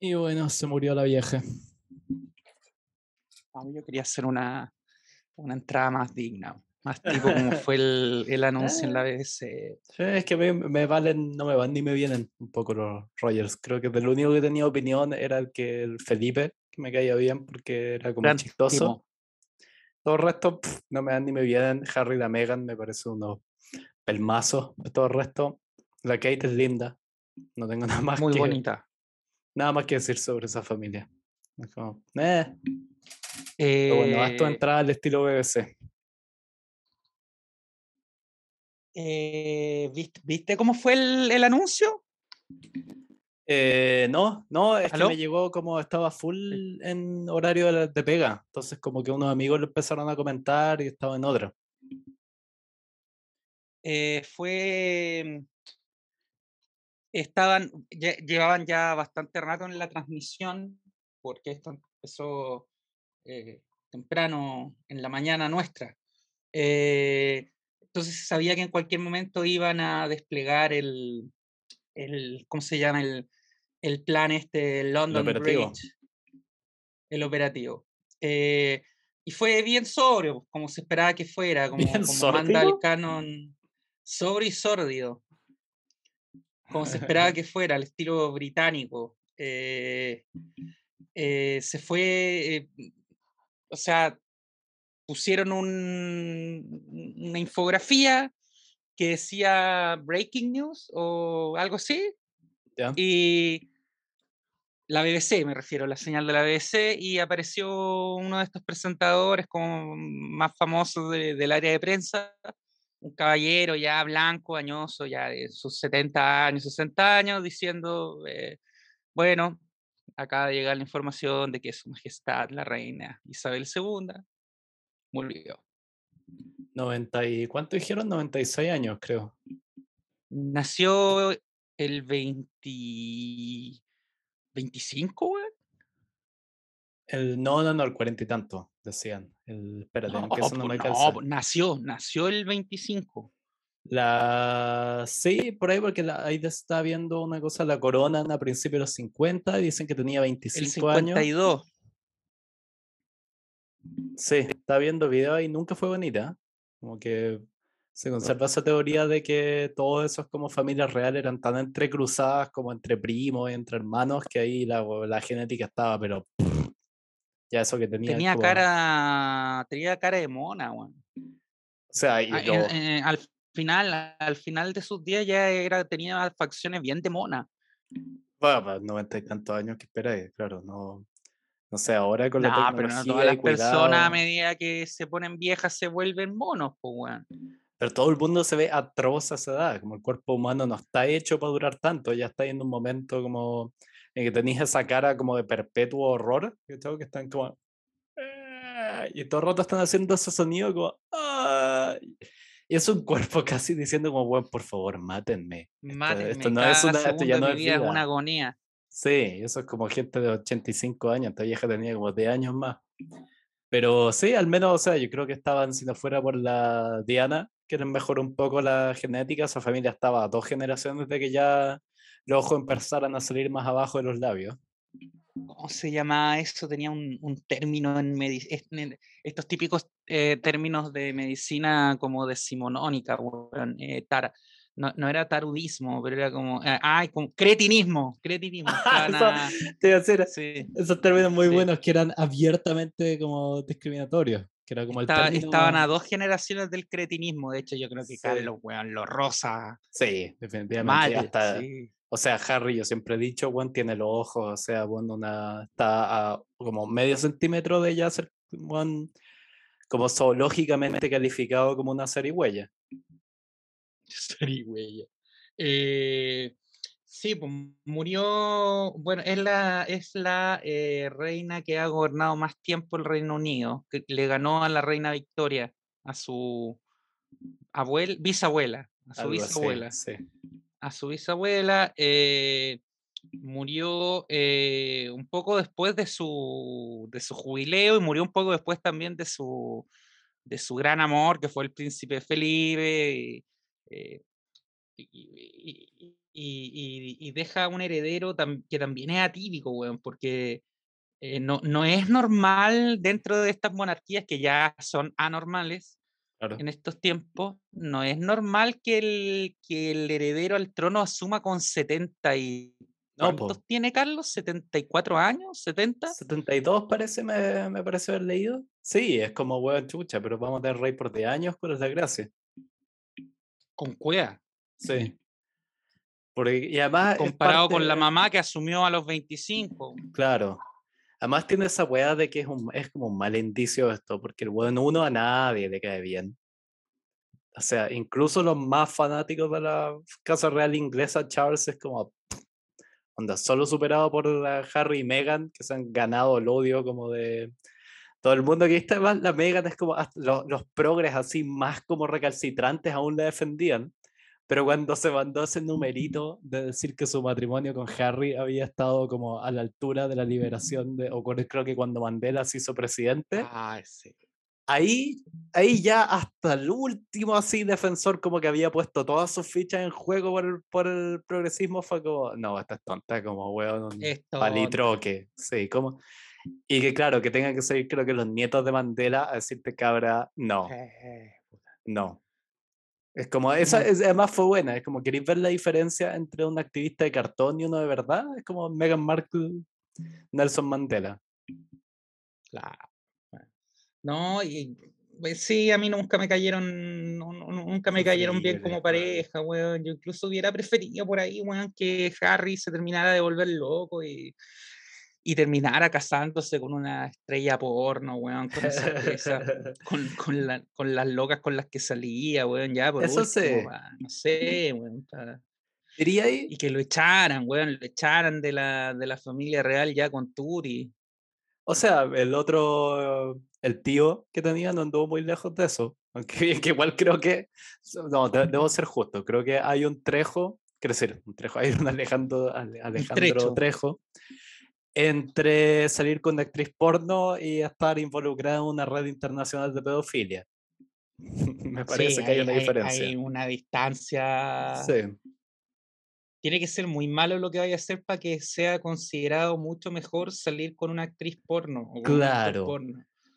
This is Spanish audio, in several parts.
Y bueno, se murió la vieja. yo quería hacer una, una entrada más digna. Más tipo como fue el, el anuncio en la BBC. Sí, es que me, me, valen, no me van ni me vienen un poco los Rogers. Creo que el único que tenía opinión era el que el Felipe, que me caía bien porque era como chistoso. Todo el resto no me dan ni me vienen. Harry y la Megan me parece unos pelmazos. Todo el resto, la Kate es linda. No tengo nada más Muy bonita. Nada más que decir sobre esa familia. Es como, eh. Pero bueno, esto eh entrada al estilo BBC. Eh, ¿viste, cómo fue el, anuncio? Eh, no, no, es que me llegó como estaba full en horario de, pega. Entonces, como que unos amigos lo empezaron a comentar y estaba en otra. Eh, fue. Estaban, llevaban ya bastante rato en la transmisión, porque esto empezó temprano en la mañana nuestra. Eh, entonces sabía que en cualquier momento iban a desplegar el, el ¿cómo se llama? El, el plan este, London el operativo. Bridge, el operativo. Eh, y fue bien sobrio, como se esperaba que fuera, como, como manda el canon sobrio y sórdido, como se esperaba que fuera, al estilo británico. Eh, eh, se fue, o sea, pusieron una infografía que decía breaking news o algo así. Y la BBC, me refiero, la señal de la BBC, y apareció uno de estos presentadores como más famosos del área de prensa, un caballero ya blanco, añoso, ya de sus 70 años, 60 años, diciendo, eh, bueno, acaba de llegar la información de que su majestad, la reina Isabel II, murió. 90 y, ¿Cuánto dijeron? 96 años, creo. Nació el 20... 25, güey. El, no, no, no, el cuarenta y tanto, decían. El, espérate, no, que eso no, me no, nació, nació el 25. La... Sí, por ahí, porque la, ahí está viendo una cosa, la corona a principios de los 50, y dicen que tenía 25 el 52. años. Sí, está viendo video y nunca fue bonita. Como que se conserva esa teoría de que todos esos como familias reales eran tan entrecruzadas como entre primos y entre hermanos que ahí la, la genética estaba, pero ya eso que tenía. Tenía cara, tenía cara de mona, O sea, y ah, al final, al final de sus días ya era, tenía facciones bien de mona. Bueno, pues noventa y tantos años que espera, claro, no, no sé, ahora con la tecnología pero no todas las personas a medida que se ponen viejas se vuelven monos, pues, weón. Pero todo el mundo se ve atroz a esa edad, como el cuerpo humano no está hecho para durar tanto, ya está en un momento como en que tenéis esa cara como de perpetuo horror, que están como... Ah", y todo el rato están haciendo ese sonido como... Ah", y es un cuerpo casi diciendo como, bueno, por favor, mátenme. Mátenme. Esto, no es una, esto ya no es una agonía. Sí, eso es como gente de 85 años, esta vieja tenía como 10 años más. Pero sí, al menos, o sea, yo creo que estaban, si no fuera por la Diana, que mejor un poco la genética, esa familia estaba a dos generaciones de que ya los ojos empezaran a salir más abajo de los labios. ¿Cómo se llama eso? Tenía un, término en, estos típicos eh, términos de medicina como decimonónica, bueno, eh, tara, no, no, era tarudismo, pero era como, eh, ay, como cretinismo, cretinismo. Eso, sí. Esos términos muy buenos que eran abiertamente como discriminatorios. Que era como el Estaban a dos generaciones del cretinismo, de hecho yo creo que sí. Carlos, weón, lo rosa. Sí, definitivamente. O sea, Harry, yo siempre he dicho, weón, tiene los ojos, o sea, bueno, una, está a como medio centímetro de ella ser, como zoológicamente calificado como una huella Eh, sí, pues murió, bueno, es la, es la eh, reina que ha gobernado más tiempo el Reino Unido, que le ganó a la reina Victoria, a su abuela, bisabuela, a su bisabuela. A su bisabuela, eh, murió un poco después de su, de su jubileo y murió un poco después también de su, de su gran amor, que fue el príncipe Felipe. Y, y, deja un heredero que también es atípico, weón, porque eh, no, no es normal dentro de estas monarquías que ya son anormales en estos tiempos, no es normal que el, que el heredero al trono asuma con 70 y... ¿Cuántos tiene Carlos? ¿74 años? ¿70? 72 parece, me, me parece haber leído. Sí, es como hueón chucha, pero vamos a tener rey por 10 años, ¿cuál es la gracia? Con cuea. Sí. Porque, y además Comparado con la mamá que asumió a los 25. Claro. Además tiene esa weá de que es, un, es como un mal indicio esto, porque el weón uno a nadie le cae bien. O sea, incluso los más fanáticos de la Casa Real Inglesa, Charles es como, onda, solo superado por Harry y Meghan, que se han ganado el odio como de todo el mundo que está más, la Meghan es como, los, los progres así más como recalcitrantes aún le defendían. Pero cuando se mandó ese numerito de decir que su matrimonio con Harry había estado como a la altura de la liberación de, o creo que cuando Mandela se hizo presidente, ah, sí. ahí, ahí ya hasta el último así defensor como que había puesto todas sus fichas en juego por el, por el progresismo fue como, no, esta es tonta, como hueón, palitroque, sí, como... Y que claro, que tengan que salir creo que los nietos de Mandela a decirte cabra, no, no, es como, esa es, además fue buena, es como, ¿queréis ver la diferencia entre un activista de cartón y uno de verdad? Es como Meghan Markle, Nelson Mandela. Claro. No, y pues, sí, a mí nunca me cayeron, nunca me cayeron bien como pareja, weón. Yo incluso hubiera preferido por ahí, weón, que Harry se terminara de volver loco y y terminara casándose con una estrella porno, weón, con esa con, con, la, con, las locas con las que salía, weón, ya, por Eso último, no sé, weón. Y que lo echaran, weón, lo echaran de la, de la familia real ya con Turi. O sea, el otro, el tío que tenía no anduvo muy lejos de eso. Aunque que igual creo que, no, debo ser justo, creo que hay un Trejo, quiero decir, un Trejo, hay un Alejandro, Alejandro Trejo entre salir con una actriz porno y estar involucrada en una red internacional de pedofilia. Me parece que hay, una diferencia. Hay una distancia. Sí. Tiene que ser muy malo lo que vaya a hacer para que sea considerado mucho mejor salir con una actriz porno. claro.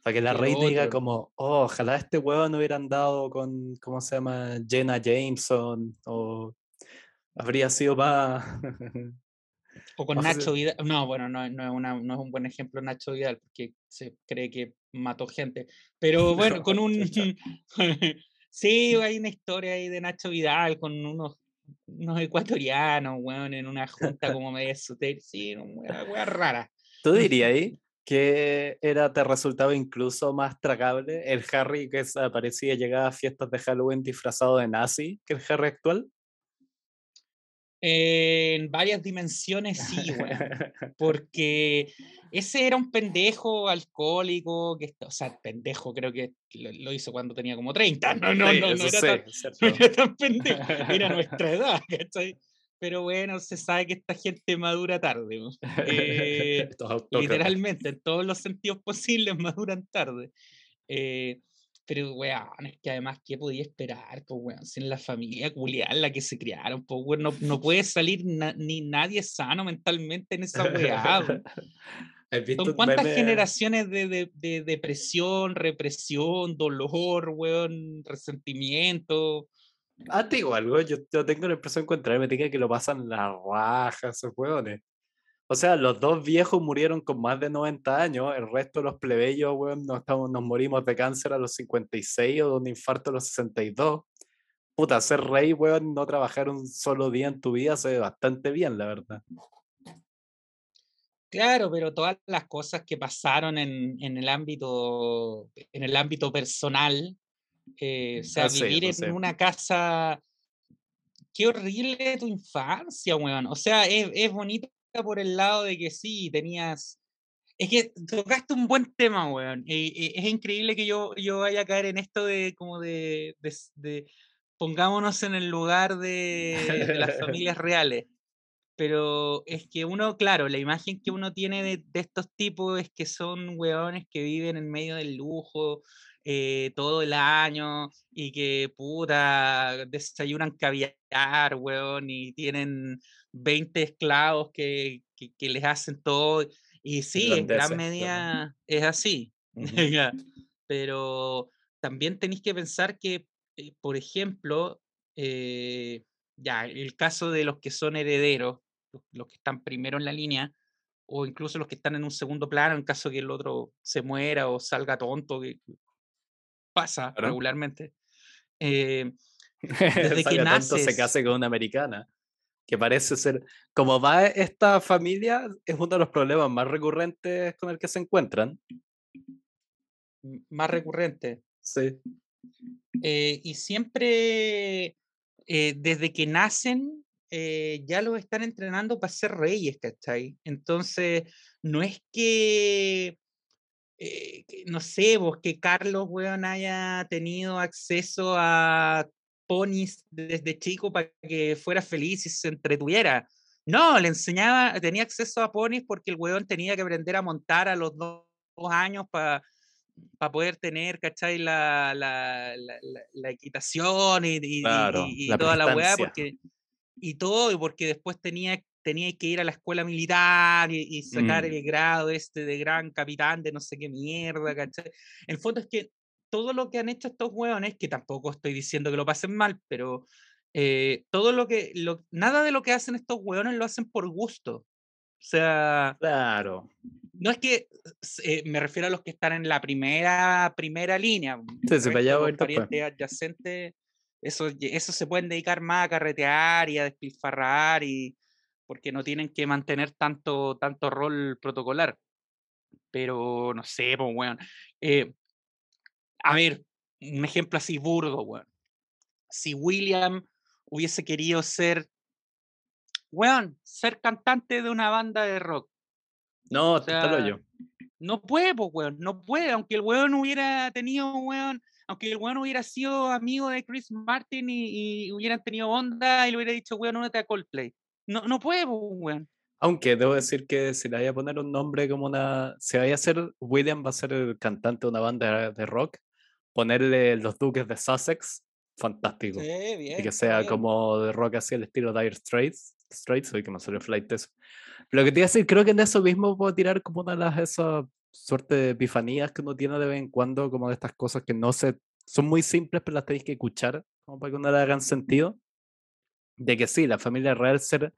Para que la reina diga como, oh, ojalá este huevo no hubiera andado con, ¿cómo se llama? Jenna Jameson o habría sido más O con Nacho Vidal. No, bueno, no, no, es una, no, es un buen ejemplo Nacho Vidal, porque se cree que mató gente. Pero bueno, con un. sí, hay una historia ahí de Nacho Vidal con unos, unos ecuatorianos, weón, en una junta como media sutil. Sí, una wea rara. ¿Tú dirías ahí que era, te resultaba incluso más tragable el Harry que aparecía, llegaba a fiestas de Halloween disfrazado de nazi que el Harry actual? En varias dimensiones sí. Porque ese era un pendejo alcohólico, que, o sea, pendejo creo que lo, hizo cuando tenía como 30. No, no, no, no, era tan, pendejo. Era nuestra edad, ¿cachai? Pero bueno, se sabe que esta gente madura tarde. Eh, literalmente, en todos los sentidos posibles maduran tarde. Eh, pero, weón, es que además, ¿qué podía esperar? Pues, weón, sin la familia culiar la que se criaron, pues, weón, no, no puede salir ni nadie sano mentalmente en esa weá. Son cuántas generaciones de, de, de, depresión, represión, dolor, weón, resentimiento. Ah, te digo algo, yo, yo tengo la impresión contraria, me diga que lo pasan la raja esos weones. O sea, los dos viejos murieron con más de 90 años, el resto de los plebeyos, weón, nos, estamos, nos morimos de cáncer a los 56 o de un infarto a los 62. Puta, ser rey, weón, no trabajar un solo día en tu vida se ve bastante bien, la verdad. Claro, pero todas las cosas que pasaron en, en el ámbito en el ámbito personal, eh, o sea, vivir en una casa, qué horrible tu infancia, weón. O sea, es, es bonito por el lado de que sí, tenías... Es que tocaste un buen tema, weón. es increíble que yo, yo vaya a caer en esto de como de, pongámonos en el lugar de, las familias reales. pero es que uno, claro, la imagen que uno tiene de, estos tipos es que son weones que viven en medio del lujo eh, todo el año y que puta desayunan caviar, weón, y tienen 20 esclavos que, que, les hacen todo. Y sí, en gran medida es así. pero también tenéis que pensar que, eh, por ejemplo, eh, ya, el caso de los que son herederos, los, que están primero en la línea, o incluso los que están en un segundo plano en caso que el otro se muera o salga tonto, que pasa regularmente. Eh, desde que naces, se case con una americana, que parece ser, como va esta familia, es uno de los problemas más recurrentes con el que se encuentran. Más recurrente. Sí. Eh, y siempre, eh, desde que nacen, eh, ya los están entrenando para ser reyes, ¿cachai? Entonces, no es que, no sé, vos, que Carlos, weón, haya tenido acceso a ponis desde chico para que fuera feliz y se entretuviera. No, le enseñaba, tenía acceso a ponis porque el weón tenía que aprender a montar a los dos años para para poder tener, ¿cachai? La, la, la, equitación y, y, toda la weá, porque, y todo, porque después tenía, tenía que ir a la escuela militar y, sacar mm. el grado este de gran capitán de no sé qué mierda, ¿cachai? En fondo es que todo lo que han hecho estos hueones, que tampoco estoy diciendo que lo pasen mal, pero eh, todo lo que, lo, nada de lo que hacen estos hueones lo hacen por gusto. O sea, claro. No es que eh, me refiero a los que están en la primera, primera línea. Sí, se vaya a adyacentes, eso, eso se pueden dedicar más a carretear y a despilfarrar y porque no tienen que mantener tanto, tanto rol protocolar. Pero no sé, pues, weón. Eh, a ver, un ejemplo así burdo, weón. Si William hubiese querido ser weón, ser cantante de una banda de rock. No, o sea, yo. No puede, pues, weón, no puede, aunque el weón hubiera tenido, weón, aunque el weón hubiera sido amigo de Chris Martin y, hubieran tenido onda y le hubiera dicho, weón, únete a Coldplay. No, no puede, pues, weón. Aunque debo decir que si le vaya a poner un nombre como una. Si vaya a ser. William va a ser el cantante de una banda de rock. Ponerle los Duques de Sussex. Fantástico. Sí, bien, y que sea como de rock así, el estilo Dire Straits. Straits, hoy que me salió flight eso. Lo que te iba a decir, creo que en eso mismo puedo tirar como una de las esas suerte de epifanías que uno tiene de vez en cuando, como de estas cosas que no se, son muy simples, pero las tenéis que escuchar, como para que uno le hagan sentido. De que sí, la familia real ser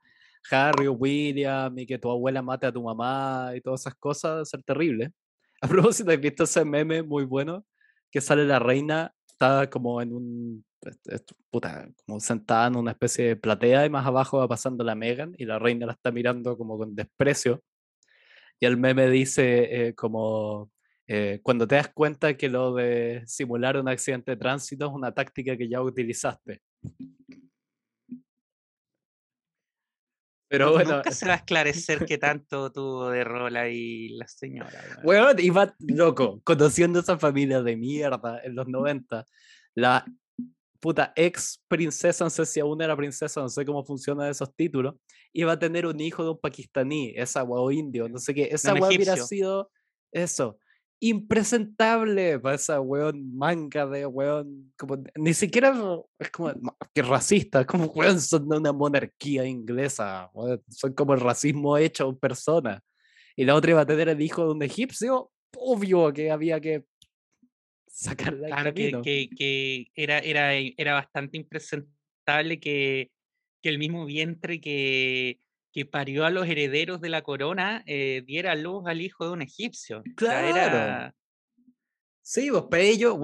Harry o William y que tu abuela mate a tu mamá y todas esas cosas, ser terrible. A propósito, ¿has visto ese meme muy bueno? Que sale la reina, está como en un puta, como sentada en una especie de platea y más abajo va pasando la Megan y la reina la está mirando como con desprecio. Y el meme dice eh, como, eh, cuando te das cuenta que lo de simular un accidente de tránsito es una táctica que ya utilizaste. Pero bueno. Nunca se va a esclarecer qué tanto tuvo de rol ahí la señora. Bueno, iba loco, conociendo esa familia de mierda en los 90. La puta, ex princesa, no sé si aún era princesa, no sé cómo funcionan esos títulos, iba a tener un hijo de un pakistaní, esa o indio, no sé qué, esa weón hubiera sido eso, impresentable para esa weón manga de weón, como, ni siquiera es como que racista, como weón son de una monarquía inglesa, son como el racismo hecho en persona. Y la otra iba a tener el hijo de un egipcio, obvio que había que sacarla Claro, que, que, era, era, era bastante impresentable que, que el mismo vientre que, que parió a los herederos de la corona eh, diera luz al hijo de un egipcio. Claro. Sí, pues para ellos,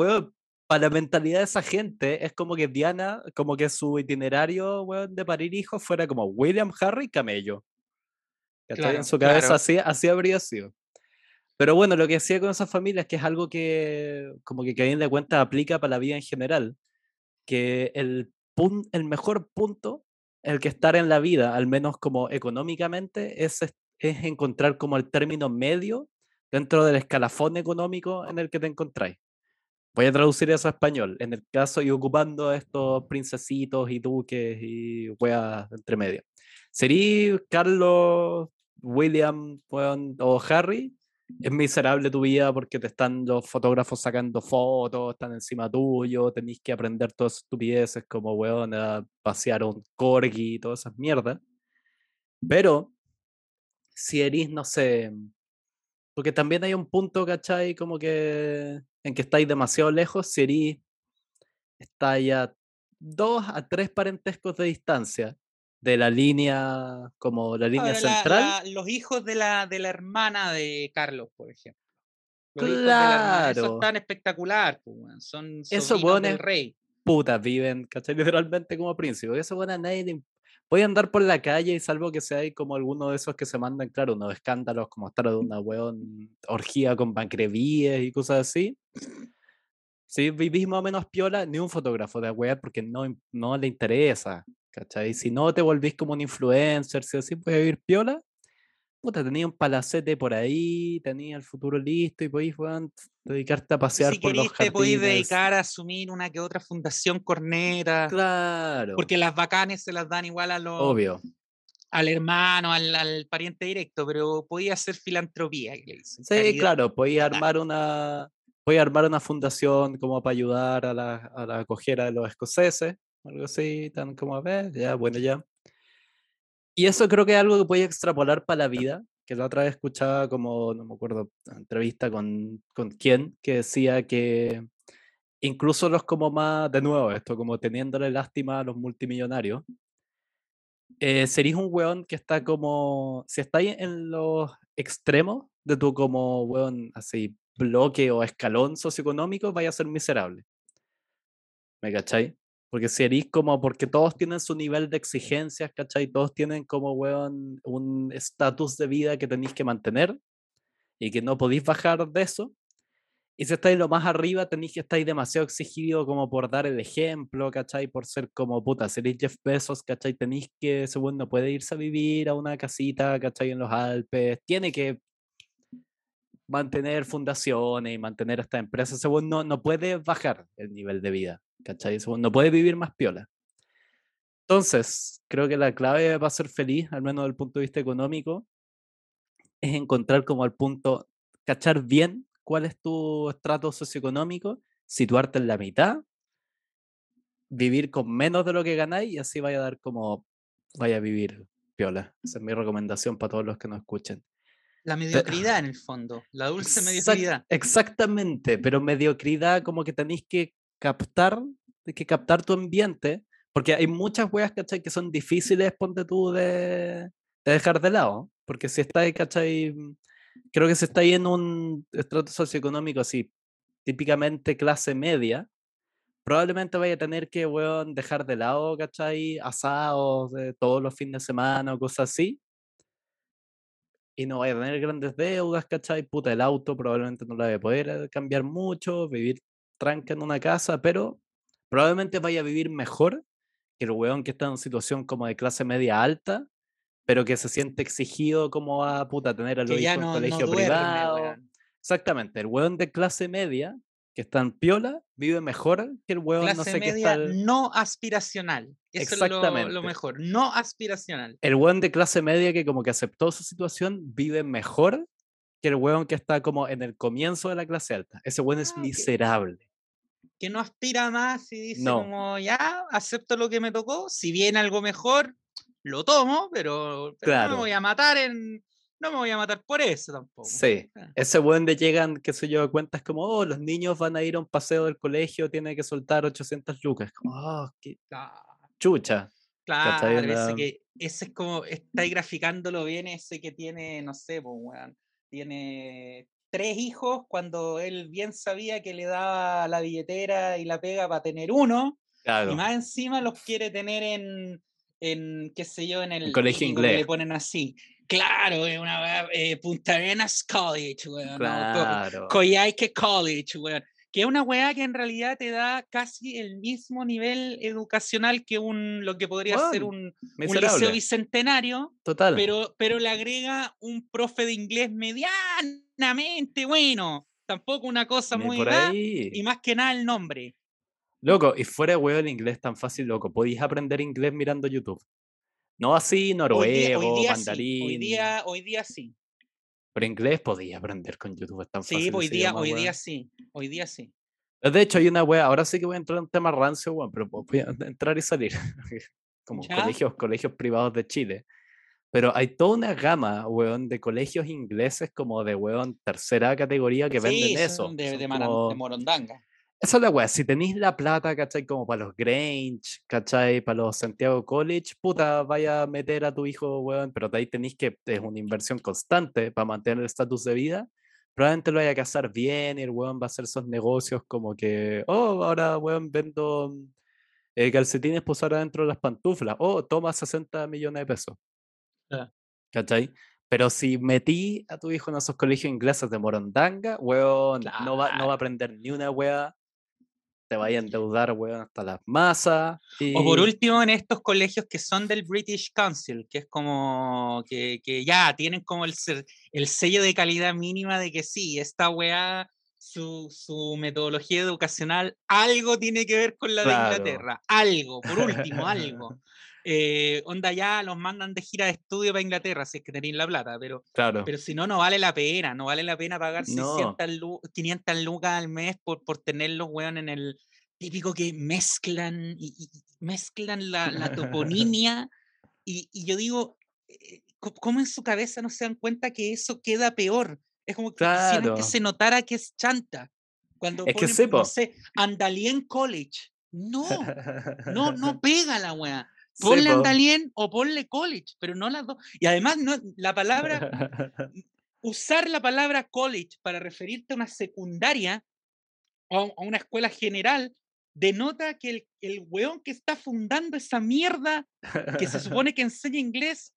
para la mentalidad de esa gente, es como que Diana, como que su itinerario, de parir hijos fuera como William, Harry, Camello. en su cabeza así, así habría sido. Pero bueno, lo que hacía con esas familias, que es algo que, como que bien de cuenta, aplica para la vida en general, que el, el mejor punto, el que estar en la vida, al menos como económicamente, es, es encontrar como el término medio dentro del escalafón económico en el que te encontráis. Voy a traducir eso a español. En el caso y ocupando estos princesitos y duques y weas entre medio. Sería Carlos, William o Harry, es miserable tu vida porque te están los fotógrafos sacando fotos, están encima tuyo, tenéis que aprender todas estupideces como, weón, a pasear un corgi y todas esas mierdas. Pero, si eres, no sé, porque también hay un punto, ¿cachai? Como que en que estáis demasiado lejos, si eres, estáis a dos a tres parentescos de distancia de la línea, como la línea central. los hijos de la, de la hermana de Carlos, por ejemplo. claro. Eso es tan espectacular, pues, son Eso del rey. Putas, viven, ¿cachai? Literalmente como príncipes. Eso bueno a nadie Voy a andar por la calle y salvo que sea como alguno de esos que se mandan, claro, unos escándalos como estar de una weón orgía con bancrevíes y cosas así. Si vivís más o menos piola, ni un fotógrafo de weá porque no, no le interesa. ¿Cachai? Si no te volvís como un influencer, si así puedes vivir piola, puta, tenía un palacete por ahí, tenía el futuro listo y podéis dedicarte a pasear por los jardines. te podéis dedicar a asumir una que otra fundación corneta. Claro. Porque las bacanes se las dan igual a los... Obvio. Al hermano, al, pariente directo, pero podía hacer filantropía. Sí, claro, podía armar una... Podía armar una fundación como para ayudar a la, a la acogida de los escoceses, algo así, tan como a ver, ya, bueno, ya. Y eso creo que es algo que puede extrapolar para la vida, que la otra vez escuchaba como, no me acuerdo, entrevista con, con quién, que decía que incluso los como más, de nuevo, esto como teniéndole lástima a los multimillonarios, eh, un weón que está como, si estáis en los extremos de tu como weón, así, bloque o escalón socioeconómico, vaya a ser miserable. ¿Me cachai? Porque si eres como, porque todos tienen su nivel de exigencias, ¿cachai? Todos tienen como, weón, un estatus de vida que tenéis que mantener y que no podéis bajar de eso. Y si estáis lo más arriba, tenéis que estar demasiado exigido como por dar el ejemplo, ¿cachai? Por ser como puta, seréis Jeff Bezos, ¿cachai? Tenéis que, según no puede irse a vivir a una casita, ¿cachai? En los Alpes, tiene que mantener fundaciones y mantener esta empresa, según no, no puede bajar el nivel de vida. ¿Cachai? No puede vivir más piola. Entonces, creo que la clave para ser feliz, al menos desde el punto de vista económico, es encontrar como el punto, cachar bien cuál es tu estrato socioeconómico, situarte en la mitad, vivir con menos de lo que ganáis y así vaya a dar como, vaya a vivir piola. Esa es mi recomendación para todos los que nos escuchen. La mediocridad en el fondo, la dulce mediocridad. Exactamente, pero mediocridad como que tenéis que captar, de que captar tu ambiente, porque hay muchas weas, ¿cachai? Que son difíciles, ponte tú, de, dejar de lado, porque si estás, ¿cachai? Creo que si estáis en un estrato socioeconómico así, típicamente clase media, probablemente vaya a tener que, weón, dejar de lado, ¿cachai? Asados de todos los fines de semana o cosas así. Y no vaya a tener grandes deudas, ¿cachai? Puta, el auto probablemente no lo vaya a poder cambiar mucho, vivir tranca en una casa, pero probablemente vaya a vivir mejor que el weón que está en una situación como de clase media alta, pero que se siente exigido como a puta tener a los hijos en colegio privado. Exactamente, el weón de clase media que está en piola vive mejor que el weón no sé qué está no aspiracional. Eso Exactamente. es lo, mejor, no aspiracional. El weón de clase media que como que aceptó su situación vive mejor que el weón que está como en el comienzo de la clase alta. Ese weón es ah, miserable que no aspira más y dice como, ya, acepto lo que me tocó, si viene algo mejor, lo tomo, pero, no me voy a matar en... No me voy a matar por eso tampoco. Sí, ah. ese buen de llegan, qué sé yo, cuentas como, oh, los niños van a ir a un paseo del colegio, tiene que soltar 800 lucas. Como, oh, qué chucha. Claro, ese, que, ese es como, está graficándolo bien, ese que tiene, no sé, pues, tiene tres hijos cuando él bien sabía que le daba la billetera y la pega para tener uno. Y más encima los quiere tener en, en qué sé yo, en el, colegio inglés. le ponen así. Claro, es una eh, Punta Arenas College, weón. Claro. College, weón que es una weá que en realidad te da casi el mismo nivel educacional que un, lo que podría ser un, un, liceo bicentenario. Total. Pero, pero le agrega un profe de inglés medianamente bueno. Tampoco una cosa muy grande. Y más que nada el nombre. Loco, y fuera de el inglés tan fácil, loco. Podéis aprender inglés mirando YouTube. No así noruego, hoy día, mandarín. Hoy, día, hoy día sí. Pero inglés podía aprender con YouTube, es tan sí, fácil. hoy día, hoy día sí, hoy día sí. De hecho, hay una wea, ahora sí que voy a entrar en un tema rancio, weón, pero voy a entrar y salir. Como colegios, colegios privados de Chile. Pero hay toda una gama, weón, de colegios ingleses como de, weón, tercera categoría que venden eso. De, de, de, Morondanga. Esa es la weá, si tenéis la plata, ¿cachai? Como para los Grange, ¿cachai? Para los Santiago College, puta, vaya a meter a tu hijo, weón, pero de ahí tenéis que, es una inversión constante para mantener el estatus de vida. Probablemente lo vaya a casar bien y el weón va a hacer esos negocios como que, oh, ahora, weón, vendo eh, calcetines pues ahora dentro de las pantuflas, oh, toma 60 millones de pesos. ¿Cachai? Pero si metí a tu hijo en esos colegios ingleses de Morondanga, weón, no, va, no va a aprender ni una weá te vaya a endeudar, weón, hasta las masas. O por último, en estos colegios que son del British Council, que es como que, que ya tienen como el, el sello de calidad mínima de que sí, esta weá, su, su, metodología educacional, algo tiene que ver con la de Inglaterra. Algo, por último, algo. Eh, onda ya los mandan de gira de estudio para Inglaterra, si es que tenéis la plata, pero, claro. pero si no, no vale la pena, no vale la pena pagar 500 lucas al mes por, por tener los en el típico que mezclan y, mezclan la, la toponimia y, y, yo digo, eh, ¿cómo en su cabeza no se dan cuenta que eso queda peor? Es como que que se notara que es chanta. Cuando es que no sé, Andalien College. No, no, no pega la weá. Ponle Andalien o ponle college, pero no las dos. Y además, no, la palabra, usar la palabra college para referirte a una secundaria o a una escuela general denota que el, el weón que está fundando esa mierda que se supone que enseña inglés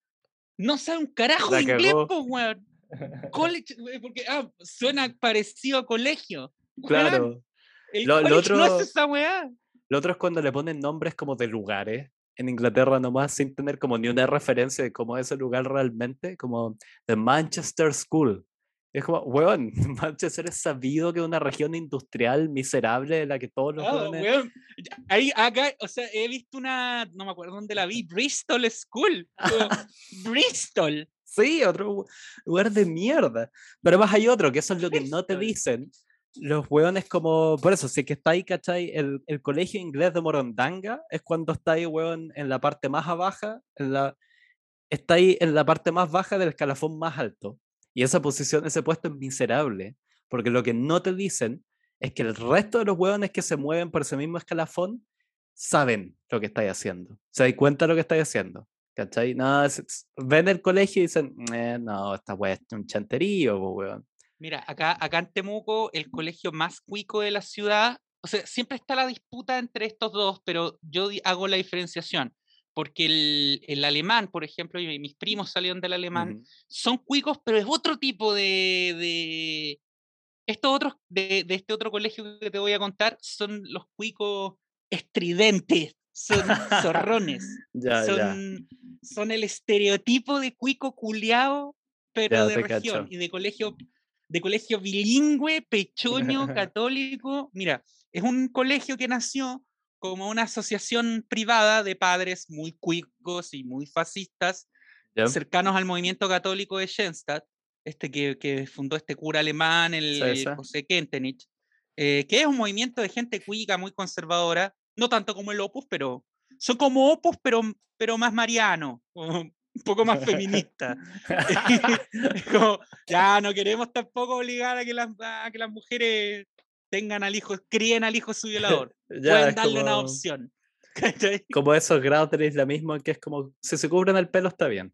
no sabe un carajo de inglés, weón. College, porque ah, suena parecido a colegio. Claro. El lo, otro, no es esa weá. Lo otro es cuando le ponen nombres como de lugares en Inglaterra nomás sin tener como ni una referencia de cómo es el lugar realmente, como The Manchester School. Es como, weón, Manchester es sabido que es una región industrial miserable de la que todos los oh, weón. Ahí, acá, o sea, he visto una, no me acuerdo dónde la vi, Bristol School. Bristol. Sí, otro lugar de mierda. Pero más hay otro, que eso es lo que no te dicen, los hueones como, por eso, si que está ahí, ¿cachai? El, el, colegio inglés de Morondanga es cuando está ahí, hueón, en la parte más baja, en está ahí en la parte más baja del escalafón más alto. Y esa posición, ese puesto es miserable, porque lo que no te dicen es que el resto de los hueones que se mueven por ese mismo escalafón saben lo que estáis haciendo. Se dan cuenta de lo que estáis haciendo. ¿Cachai? No, ven el colegio y dicen, eh, no, esta hueá es un chanterío, hueón. Mira, acá, acá en Temuco, el colegio más cuico de la ciudad, o sea, siempre está la disputa entre estos dos, pero yo hago la diferenciación, porque el, el alemán, por ejemplo, y mis primos salieron del alemán, son cuicos, pero es otro tipo de... de estos otros, de, de, este otro colegio que te voy a contar, son los cuicos estridentes, son zorrones, son, son el estereotipo de cuico culiao, pero de región y de colegio de colegio bilingüe, pechoño, católico. Mira, es un colegio que nació como una asociación privada de padres muy cuicos y muy fascistas, cercanos al movimiento católico de Schoenstatt, este que, que fundó este cura alemán, el, José Kentenich, eh, que es un movimiento de gente cuica muy conservadora, no tanto como el Opus, pero son como Opus, pero, pero más mariano, un poco más feminista. como, ya no queremos tampoco obligar a que las, que las mujeres tengan al hijo, críen al hijo su violador. Pueden darle una opción. como esos grados del islamismo que es como, si se cubren el pelo está bien.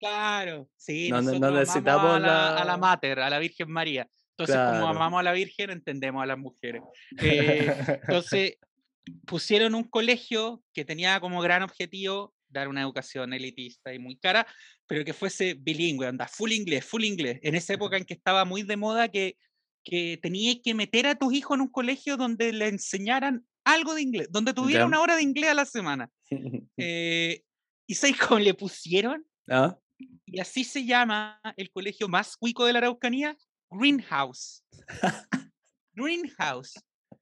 Claro, sí. No, necesitamos a la, a la mater, a la Virgen María. Entonces, como amamos a la Virgen, entendemos a las mujeres. Eh, entonces, pusieron un colegio que tenía como gran objetivo dar una educación elitista y muy cara, pero que fuese bilingüe, anda, full inglés, full inglés. En esa época en que estaba muy de moda que, que tenías que meter a tus hijos en un colegio donde le enseñaran algo de inglés, donde tuviera una hora de inglés a la semana. Eh, ¿Y sabes cómo le pusieron? ¿Ah? Y así se llama el colegio más cuico de la Araucanía, Greenhouse. Greenhouse.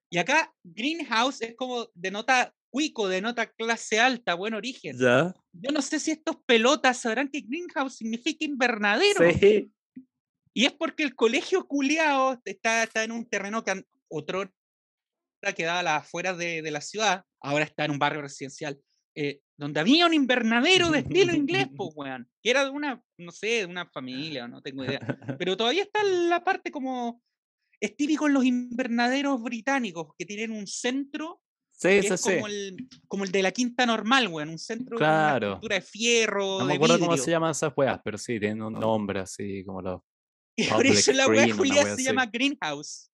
Y acá Greenhouse es como denota cuico de nota clase alta, buen origen. ¿Ya? Yo no sé si estos pelotas sabrán que greenhouse significa invernadero. Sí. Y es porque el colegio culiao está, está en un terreno que otro quedaba a las afueras de, de, la ciudad, ahora está en un barrio residencial, eh, donde había un invernadero de estilo inglés, pues, weón, que era de una, no sé, de una familia, no tengo idea. Pero todavía está la parte como, es típico en los invernaderos británicos, que tienen un centro Sí, es como, el, como el de la quinta normal, weón. Un centro claro. de de fierro. No me acuerdo cómo se llaman esas weas, pero sí, tienen un nombre así como los. Y por eso la wea Julia se llama Greenhouse.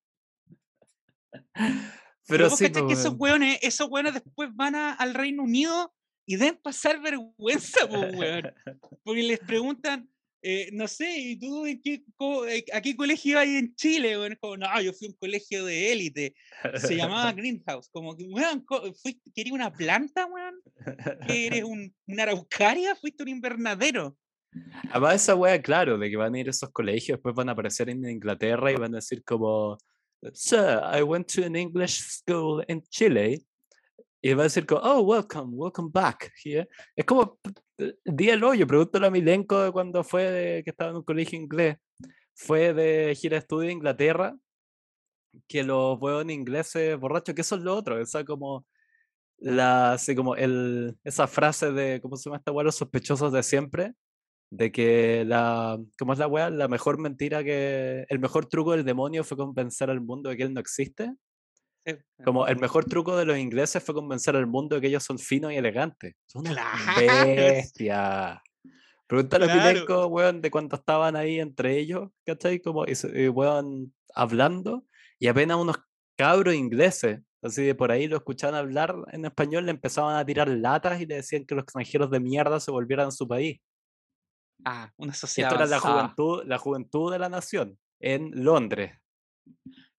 Pero, sí, que esos weones, esos weones después van al Reino Unido y deben pasar vergüenza, weón. Porque les preguntan, eh, no sé, ¿y tú en qué, eh, a qué colegio hay en Chile? Bueno, como, no, yo fui a un colegio de élite. Se llamaba Greenhouse. Como que, weón, ¿querías una planta, weón? ¿Que eres un, una araucaria? ¿Fuiste un invernadero? Además, esa wea, claro, de que van a ir a esos colegios, después van a aparecer en Inglaterra y van a decir como, Sir, I went to an English school in Chile. Y va a decir como, oh, welcome, welcome back here. Es como, di el hoyo, pregúntale a Milenko de cuando fue que estaba en un colegio inglés. Fue de gira de estudio en Inglaterra, que los en ingleses borrachos, que eso es lo otro, esa como la, así como el, esa frase de, ¿cómo se llama esta weá? Los sospechosos de siempre, de que la, ¿cómo es la weá? La mejor mentira que, el mejor truco del demonio fue convencer al mundo de que él no existe. Como el mejor truco de los ingleses fue convencer al mundo de que ellos son finos y elegantes. Son una bestia. Pregúntale a Pilenco, weón, de cuánto estaban ahí entre ellos, ¿cachai? Como, y, weón, hablando, y apenas unos cabros ingleses, así de por ahí lo escuchaban hablar en español, le empezaban a tirar latas y le decían que los extranjeros de mierda se volvieran a su país. Ah, una sociedad. Esto era la juventud, la juventud de la nación en Londres.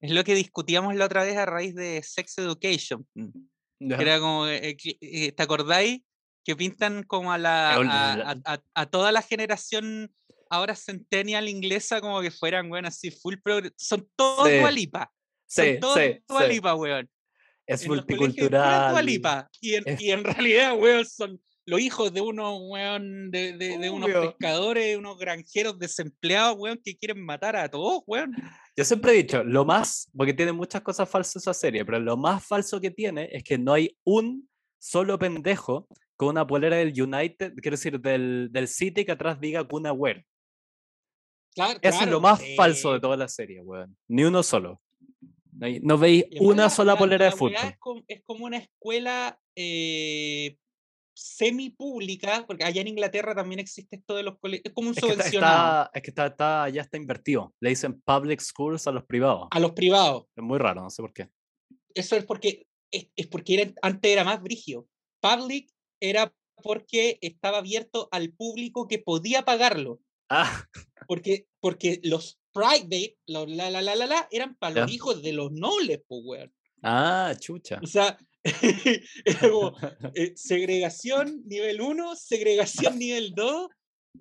Es lo que discutíamos la otra vez a raíz de Sex Education. Mm, era como, eh, eh, ¿te acordáis? Que pintan como a, la, a, toda la generación ahora centennial inglesa como que fueran, weón, así full Son todos sí. Dualipa. Son sí, todos sí, Dualipa, weón. Es multicultural. Y en, y en realidad, weón, son los hijos de unos, weón, de, de, unos pescadores, unos granjeros desempleados, weón, que quieren matar a todos, weón. Yo siempre he dicho, lo más, porque tiene muchas cosas falsas esa serie, pero lo más falso que tiene es que no hay un solo pendejo con una polera del United, quiero decir, del, del City que atrás diga Kuna Wear. Claro, Eso es lo más falso de toda la serie, weón. Ni uno solo. No, veis una sola polera de fútbol. Es como, es como, una escuela eh, semi-pública, porque allá en Inglaterra también existe esto de los colegios, es como un subvencionado. es que está, está, ya está invertido, le dicen public schools a los privados. A los privados. Es muy raro, no sé por qué. Eso es porque, es, porque era, antes era más brigio. Public era porque estaba abierto al público que podía pagarlo. Ah. Porque, porque los private, la, la, la, la, la, eran para los hijos de los nobles, pues, Ah, chucha. O sea, Eh, segregación nivel 1, segregación nivel 2,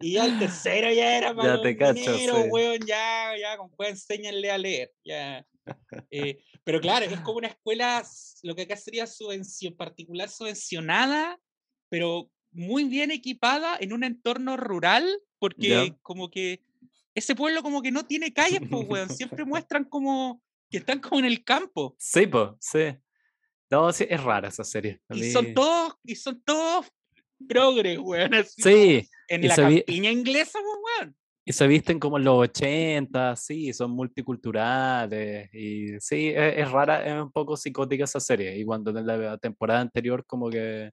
y al tercero ya era para ya te cacho, ya, ya, con enséñanle a leer, ya. Eh, pero claro, es como una escuela, lo que acá sería subvención particular subvencionada, pero muy bien equipada en un entorno rural, porque como que ese pueblo como que no tiene calles, pues, weón, siempre muestran como que están como en el campo. Sí, pues, sí. No, sí, es rara esa serie. Y son todos, y son todos progres, weón. sí. En la campiña inglesa, weón. Y se visten como en los 80, sí, son multiculturales. Y sí, es, es, rara, es un poco psicótica esa serie. Y cuando en la temporada anterior, como que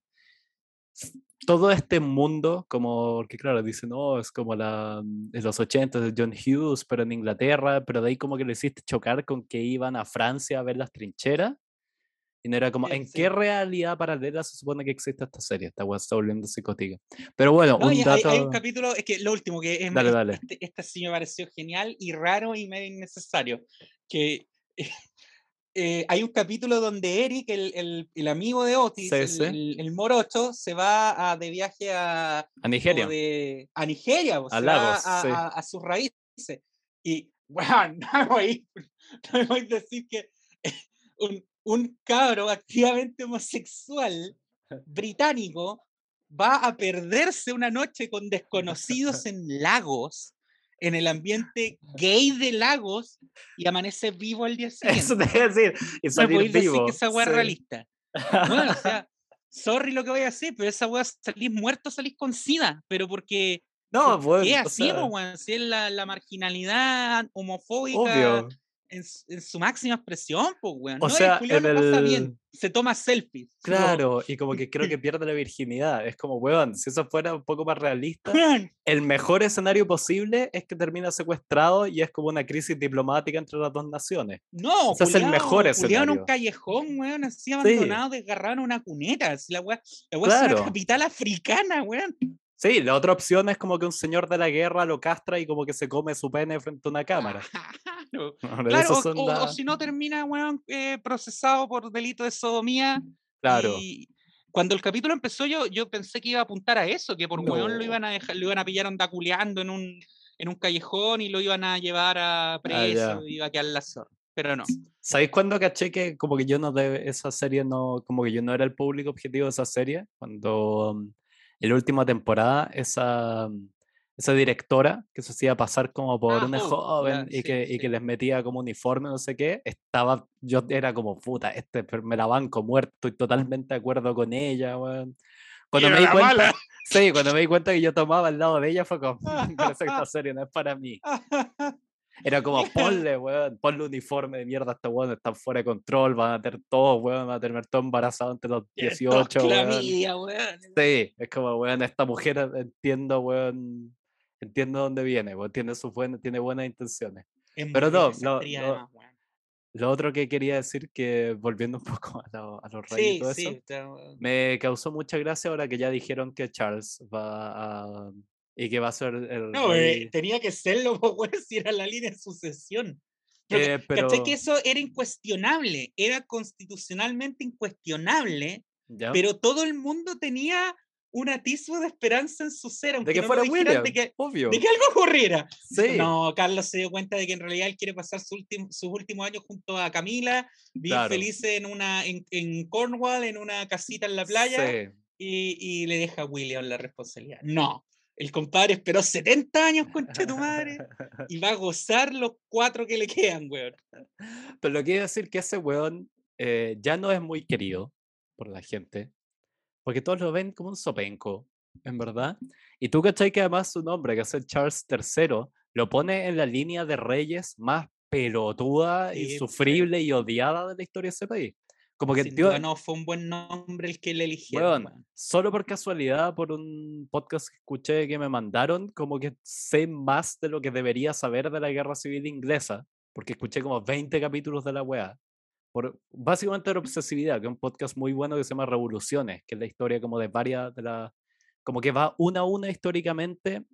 todo este mundo, como, porque claro, dicen, no, es como la, en los 80 de John Hughes, pero en Inglaterra, pero de ahí como que le hiciste chocar con que iban a Francia a ver las trincheras. Y no era como, ¿en qué realidad paralela se supone que existe esta serie? Esta weá está volviendo psicótica. Pero bueno, un dato... hay, un capítulo, es que lo último, que es dale, dale. Este, este, sí me pareció genial y raro y medio innecesario. Que eh, hay un capítulo donde Eric, el, el, el amigo de Otis, el, el, morocho, se va a, de viaje a... A Nigeria. De, a Nigeria, o sea, a, a, sus raíces. Y, bueno, no voy, no voy a decir que un, un cabro activamente homosexual británico va a perderse una noche con desconocidos en Lagos, en el ambiente gay de Lagos, y amanece vivo al día siguiente. Eso te voy a decir, y salir vivo. Decir que esa weá es realista. Bueno, o sea, sorry lo que voy a decir, pero esa weá salís muerto, salís con sida, pero porque... No, pues. ¿Qué así, Si es la, la marginalidad homofóbica. Obvio en, su máxima expresión, pues, weón. O sea, el pasa bien, se toma selfies. Claro, y como que creo que pierde la virginidad. Es como, weón, si eso fuera un poco más realista, el mejor escenario posible es que termina secuestrado y es como una crisis diplomática entre las dos naciones. No, ese es el mejor escenario. en un callejón, weón, así abandonado, sí. desgarrado en una cuneta. la weón, la weón es una capital africana, weón. Sí, la otra opción es como que un señor de la guerra lo castra y como que se come su pene frente a una cámara. claro, o, si no termina, weón, eh, procesado por delito de sodomía. Claro. Y cuando el capítulo empezó, yo, yo pensé que iba a apuntar a eso, que por weón lo iban a dejar, lo iban a pillar ondaculeando en un, en un callejón y lo iban a llevar a ah, preso, y iba a quedar la zorra. Pero no. ¿Sabéis cuándo caché que como que yo no de esa serie no, como que yo no era el público objetivo de esa serie? Cuando en la última temporada, esa, mm, esa directora que se hacía pasar como por ah, una oh, joven y, que, y que les metía como uniforme, no sé qué, estaba, yo era como puta, este me la banco muerto, estoy totalmente de acuerdo con ella, Cuando me di cuenta, sí, cuando me di cuenta que yo tomaba al lado de ella fue como, que esta serie no es para mí. Era como, ponle, weón, ponle uniforme de mierda a este weón, están fuera de control, van a tener todo, weón, van a tener todo embarazado entre los 18, weón. Sí, es como, weón, esta mujer entiendo, weón, entiendo dónde viene, tiene, sus buenas, tiene buenas intenciones. Pero no, lo, lo, otro que quería decir, que volviendo un poco a, a los reyes y todo eso, me causó mucha gracia ahora que ya dijeron que Charles va a y que va a ser el. No, eh, tenía que serlo, si era la línea de sucesión. Eh, pero... que eso era incuestionable, era constitucionalmente incuestionable, pero todo el mundo tenía un atisbo de esperanza en su ser, de que fuera William, de que, obvio. De que algo ocurriera. Sí. No, Carlos se dio cuenta de que en realidad él quiere pasar sus últimos años junto a Camila, vivir feliz en, una, en, en, Cornwall, en una casita en la playa, sí. y, y, le deja a William la responsabilidad. No, el compadre esperó 70 años, concha tu madre, y va a gozar los cuatro que le quedan, weón. Pero lo que quiero decir que ese weón eh, ya no es muy querido por la gente, porque todos lo ven como un sopenco, en verdad. Y tú, ¿cachai? Que además su nombre, que es el Charles III, lo pone en la línea de reyes más pelotuda y pues, sufrible y odiada de la historia de ese país. Como que tío, no fue un buen nombre el que le eligieron. solo por casualidad, por un podcast que escuché que me mandaron, como que sé más de lo que debería saber de la guerra civil inglesa, porque escuché como 20 capítulos de la wea. Por, básicamente era obsesividad, que es un podcast muy bueno que se llama Revoluciones, que es la historia como de varias de las. como que va una a una históricamente,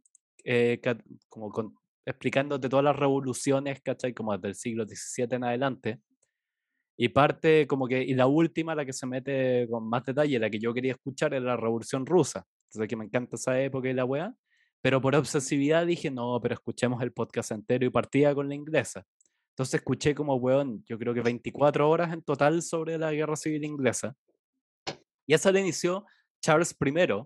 eh, como con, explicándote todas las revoluciones, ¿cachai? Como desde el siglo XVII en adelante y parte como que, y la última, la que se mete con más detalle, la que yo quería escuchar, era la Revolución Rusa. Entonces, que me encanta esa época y la weá. Pero por obsesividad dije, no, pero escuchemos el podcast entero y partía con la inglesa. Entonces escuché como, weón, yo creo que 24 horas en total sobre la guerra civil inglesa. Y esa la inició Charles I,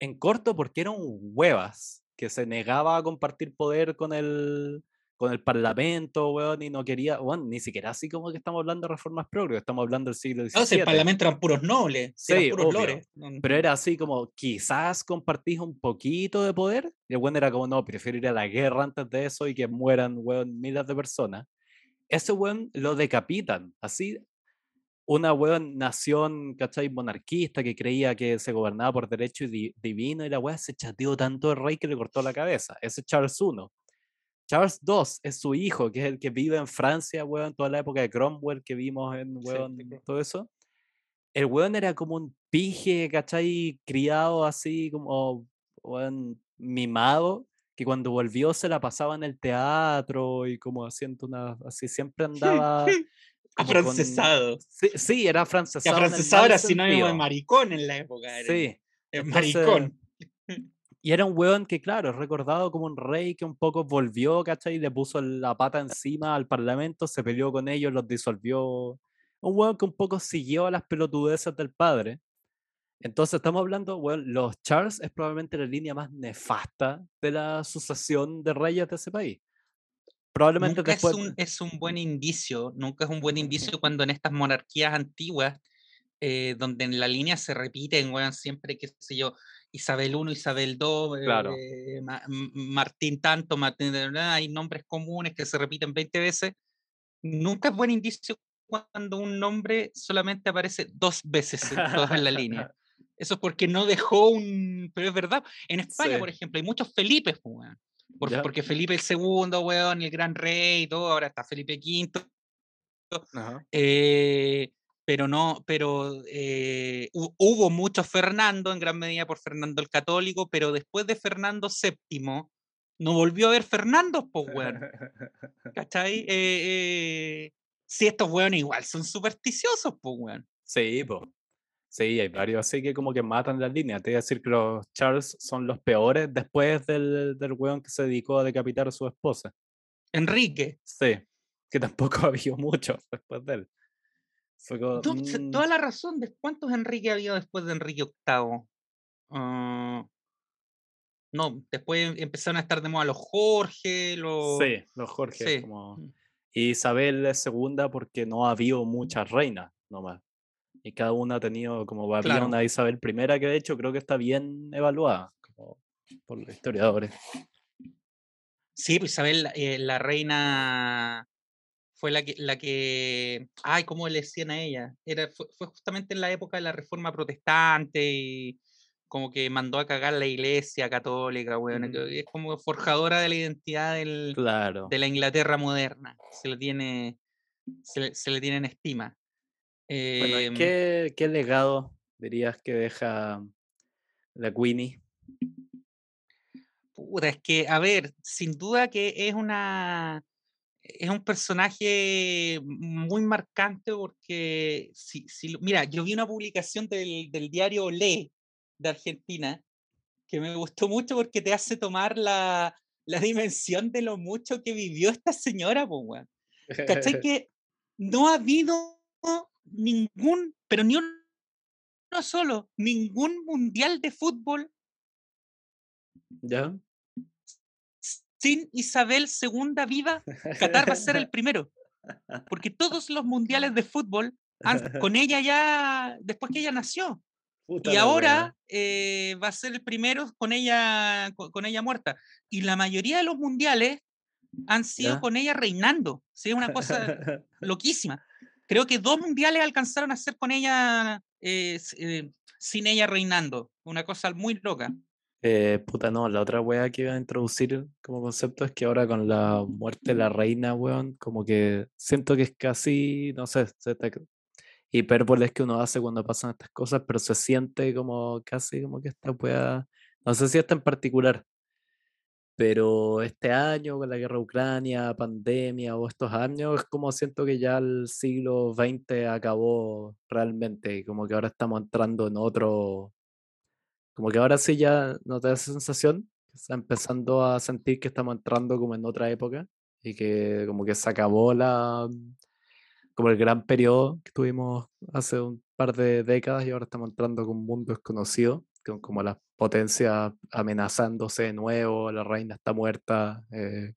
en corto porque era un huevas, que se negaba a compartir poder con el, con el parlamento, weón, y no quería, weón, ni siquiera así como que estamos hablando de reformas progres, estamos hablando del siglo XVII. No, el parlamento eran puros nobles, sí, puros lores. Pero era así como, quizás compartís un poquito de poder, y el weón era como, no, prefiero ir a la guerra antes de eso y que mueran, weón, miles de personas. Ese weón lo decapitan, así, una weón nación, ¿cachai? Monarquista que creía que se gobernaba por derecho divino y la weón se chateó tanto el rey que le cortó la cabeza. Ese es Charles I. Charles II es su hijo, que es el que vive en Francia, weón, toda la época de Cromwell que vimos en, weón, todo eso. El weón era como un pije, ¿cachai? Criado así, como, weón, mimado, que cuando volvió se la pasaba en el teatro y como haciendo una, así, siempre andaba... Afrancesado. Sí, sí, era francesado. afrancesado era sinónimo de maricón en la época. sí. maricón. Y era un weón que, claro, recordado como un rey que un poco volvió, ¿cachai? Y le puso la pata encima al parlamento, se peleó con ellos, los disolvió un weón que un poco siguió a las pelotudezas del padre. Entonces estamos hablando, weón, los Charles es probablemente la línea más nefasta de la sucesión de reyes de ese país. Probablemente nunca es, un, es un buen indicio, nunca es un buen indicio cuando en estas monarquías antiguas, eh, donde en la línea se repiten, weón, siempre, qué sé yo, Isabel I, Isabel II, claro. Eh, Martín tanto, Martín, hay nombres comunes que se repiten 20 veces. Nunca es buen indicio cuando un nombre solamente aparece dos veces en, toda la línea. Eso es porque no dejó un... Pero es verdad, en España, por ejemplo, hay muchos Felipes, weón. Porque Felipe II, weón, el gran rey y todo, ahora está Felipe V. Eh, pero no, pero eh, hubo muchos Fernando, en gran medida por Fernando el Católico, pero después de Fernando VII, no volvió a ver Fernando, pues, weón. ¿Cachai? Eh, si estos weones igual son supersticiosos, pues, weón. Sí, pues. Sí, hay varios así que como que matan la línea. Te voy a decir que los Charles son los peores después del, del weón que se dedicó a decapitar a su esposa. Enrique. Sí, que tampoco ha habido mucho después de él. Mm. Toda la razón. ¿De cuántos Enrique ha habido después de Enrique VIII? Ah, no, después empezaron a estar de moda los Jorge, los... Sí, los Jorge. Como... Mm. Isabel segunda porque no ha habido muchas reinas nomás y cada una ha tenido como Babilonia una Isabel I, que de hecho creo que está bien evaluada por los historiadores. Sí, pues Isabel, eh, la reina fue la que, la que, ay, ¿cómo le decían a ella? Era, fue, justamente en la época de la Reforma Protestante y como que mandó a cagar la iglesia católica, bueno, es como forjadora de la identidad del, de la Inglaterra moderna, se le tiene, se, se le tiene en estima. Bueno, em ¿qué, legado dirías que deja la Queenie? Puta, es que, a ver, sin duda que es una. Es un personaje muy marcante porque, si, si, mira, yo vi una publicación del, diario Le de Argentina que me gustó mucho porque te hace tomar la, la dimensión de lo mucho que vivió esta señora, pues, ¿Cachai? que no ha habido ningún, pero ni uno solo, ningún mundial de fútbol. ¿Ya? Sin Isabel II viva, Qatar va a ser el primero. Porque todos los mundiales de fútbol, con ella ya, después que ella nació. y ahora eh, va a ser el primero con ella, con, ella muerta. Y la mayoría de los mundiales han sido con ella reinando. Sí, es una cosa loquísima creo que dos mundiales alcanzaron a hacer con ella, eh, eh, sin ella reinando. Una cosa muy loca. Eh, puta, no, la otra wea que iba a introducir como concepto es que ahora con la muerte de la reina, weón, como que siento que es casi, no sé, hipérboles que uno hace cuando pasan estas cosas, pero se siente como casi como que esta wea, no sé si esta en particular, pero este año, con la guerra Ucrania, pandemia o estos años, es como siento que ya el siglo XX acabó realmente, como que ahora estamos entrando en otro, como que ahora sí ya no te da esa sensación, está empezando a sentir que estamos entrando como en otra época y que como que se acabó la, como el gran periodo que tuvimos hace un par de décadas y ahora estamos entrando con un mundo desconocido como las potencias amenazándose de nuevo, la reina está muerta, eh,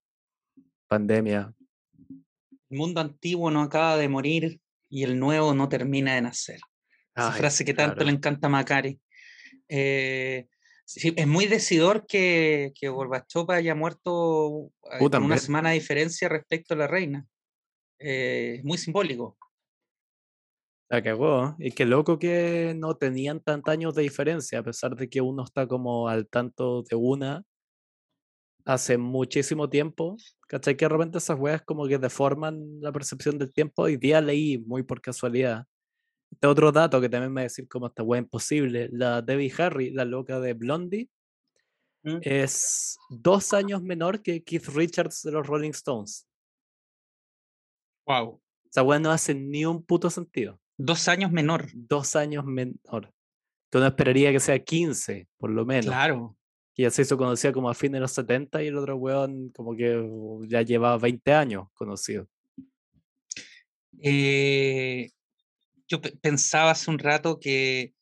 pandemia. El mundo antiguo no acaba de morir y el nuevo no termina de nacer. Esa frase que tanto le encanta a Macari. Eh, es muy decidor que, que Gorbachev haya muerto eh, con una semana de diferencia respecto a la reina. Es muy simbólico. La cagó. Y qué loco que no tenían tantos años de diferencia, a pesar de que uno está como al tanto de una hace muchísimo tiempo. ¿Cachai? Que de repente esas weas como que deforman la percepción del tiempo. Hoy día leí muy por casualidad. Este otro dato que también me va a decir como esta wea imposible. La Debbie Harry, la loca de Blondie, mm. es dos años menor que Keith Richards de los Rolling Stones. Wow. Esa wea no hace ni un puto sentido. Dos años menor. Dos años menor. Que uno esperaría que sea 15, por lo menos. Claro. Y ya se hizo conocida como a fines de los 70 y el otro weón como que ya llevaba 20 años conocido. Eh, yo pensaba hace un rato que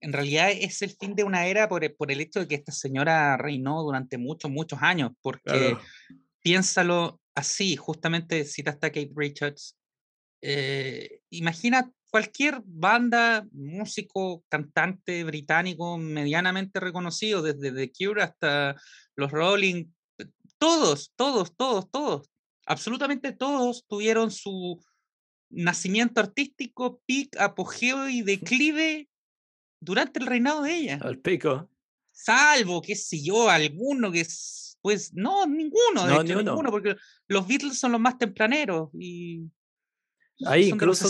en realidad es el fin de una era por, por el hecho de que esta señora reinó durante muchos, muchos años, porque piénsalo así, justamente citaste a Kate Richards, eh, imagina cualquier banda, músico, cantante británico medianamente reconocido, desde The Cure hasta los Rolling, todos, todos, todos, todos, absolutamente todos tuvieron su nacimiento artístico, pic, apogeo y declive durante el reinado de ella. Al pico. Salvo, qué sé yo, alguno que pues no, ninguno, de hecho, ninguno, porque los Beatles son los más tempraneros y hay incluso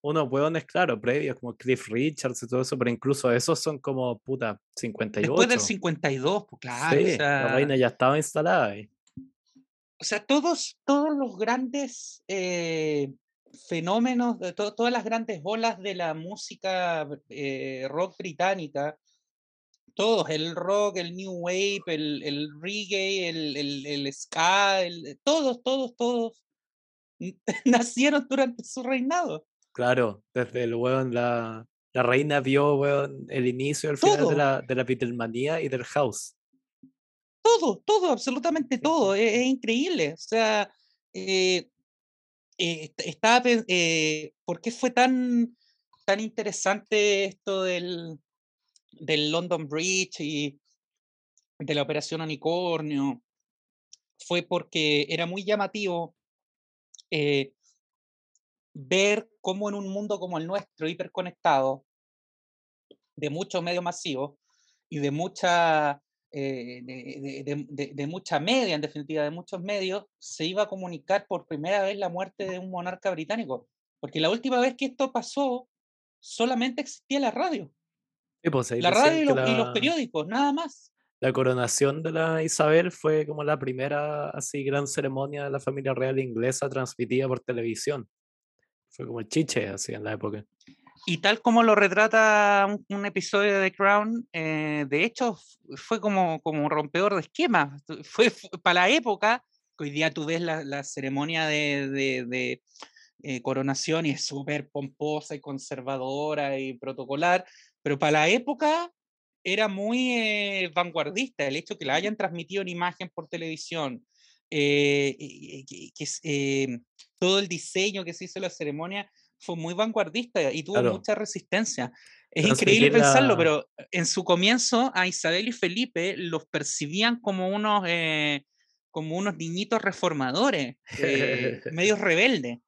unos hueones, claro, previos, como Cliff Richards y todo eso, pero incluso esos son como, puta, 58. Después del 52, pues claro. Sí, la reina ya estaba instalada ahí. O sea, todos, todos los grandes eh, fenómenos, de todas las grandes bolas de la música eh, rock británica, todos, el rock, el new wave, el, el reggae, el, el, el ska, todos, todos, todos nacieron durante su reinado. Claro, desde el weón, la, la reina vio weón, el inicio el final de la, de la Beatlemanía y del house. Todo, todo, absolutamente todo. Es, increíble. O sea, eh, eh, estaba, eh, ¿por qué fue tan, tan interesante esto del, del London Bridge y de la Operación Unicornio? Fue porque era muy llamativo eh, ver cómo en un mundo como el nuestro, hiperconectado, de muchos medios masivos y de mucha, eh, de, mucha media, en definitiva, de muchos medios, se iba a comunicar por primera vez la muerte de un monarca británico. Porque la última vez que esto pasó, solamente existía la radio. Pues, la radio y los periódicos, nada más la coronación de la Isabel fue como la primera así gran ceremonia de la familia real inglesa transmitida por televisión. Fue como el chiche así en la época. Y tal como lo retrata un, episodio de The Crown, eh, de hecho fue como, como un rompedor de esquemas. Fue, para la época, hoy día tú ves la, ceremonia de, de, eh, coronación y es súper pomposa y conservadora y protocolar, pero para la época era muy eh, vanguardista el hecho que la hayan transmitido en imagen por televisión, eh, que, eh, todo el diseño que se hizo en la ceremonia fue muy vanguardista y tuvo mucha resistencia. Es increíble pensarlo, pero en su comienzo a Isabel y Felipe los percibían como unos, como unos niñitos reformadores, medios rebeldes.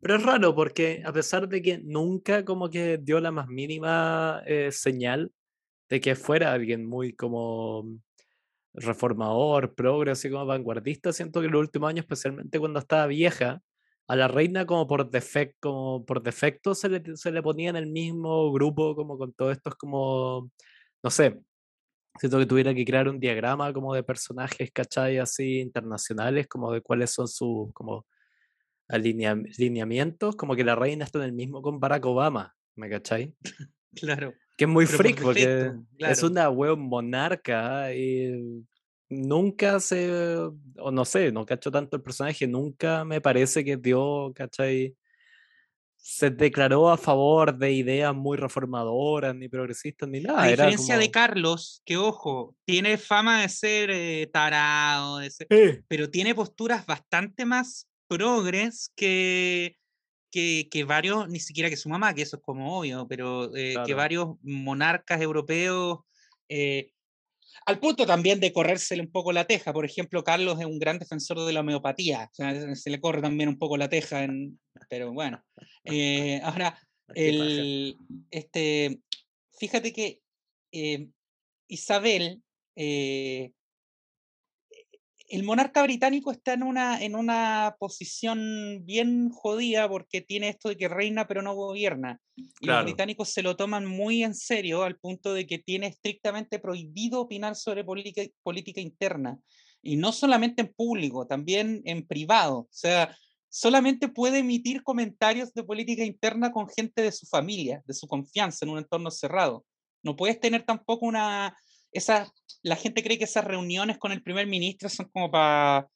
Pero es raro porque a pesar de que nunca como que dio la más mínima señal de que fuera alguien muy como reformador, progre, así como vanguardista, siento que en los últimos años, especialmente cuando estaba vieja, a la reina como por defecto, como por defecto se le, se le ponía en el mismo grupo, como con todos estos como, no sé, siento que tuviera que crear un diagrama como de personajes, ¿cachai? Así internacionales, como de cuáles son sus como alineamientos, como que la reina está en el mismo con Barack Obama, ¿me cachai? Claro. Que es muy freak, porque es una web monarca y nunca se, o no sé, no cacho tanto el personaje, nunca me parece que dio, ¿cachai? Se declaró a favor de ideas muy reformadoras, ni progresistas, ni nada. A diferencia de Carlos, que ojo, tiene fama de ser eh, tarado, pero tiene posturas bastante más progres que, que, varios, ni siquiera que su mamá, que eso es como obvio, pero eh, que varios monarcas europeos, eh, al punto también de corrérsele un poco la teja. Por ejemplo, Carlos es un gran defensor de la homeopatía, se le corre también un poco la teja, en, pero bueno. Eh, ahora, el, este, fíjate que Isabel el monarca británico está en una, en una posición bien jodida porque tiene esto de que reina pero no gobierna. Y los británicos se lo toman muy en serio al punto de que tiene estrictamente prohibido opinar sobre política, política interna. Y no solamente en público, también en privado. O sea, solamente puede emitir comentarios de política interna con gente de su familia, de su confianza, en un entorno cerrado. No puedes tener tampoco una, esa, la gente cree que esas reuniones con el primer ministro son como para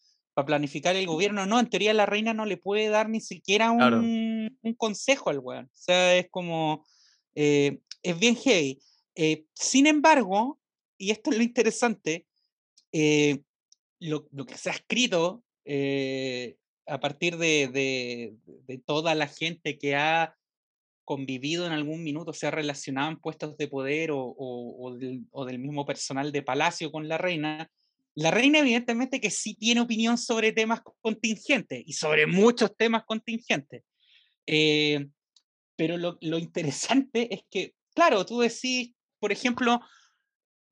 planificar el gobierno. No, en teoría la reina no le puede dar ni siquiera un, un consejo al weón. O sea, es como, eh, es bien heavy. Eh, sin embargo, y esto es lo interesante, eh, lo, lo, que se ha escrito a partir de, de, de, toda la gente que ha convivido en algún minuto, se ha relacionado en puestos de poder o, o, o, del, o del mismo personal de palacio con la reina, la reina evidentemente que sí tiene opinión sobre temas contingentes y sobre muchos temas contingentes. Eh, pero lo, lo, interesante es que, claro, tú decís, por ejemplo,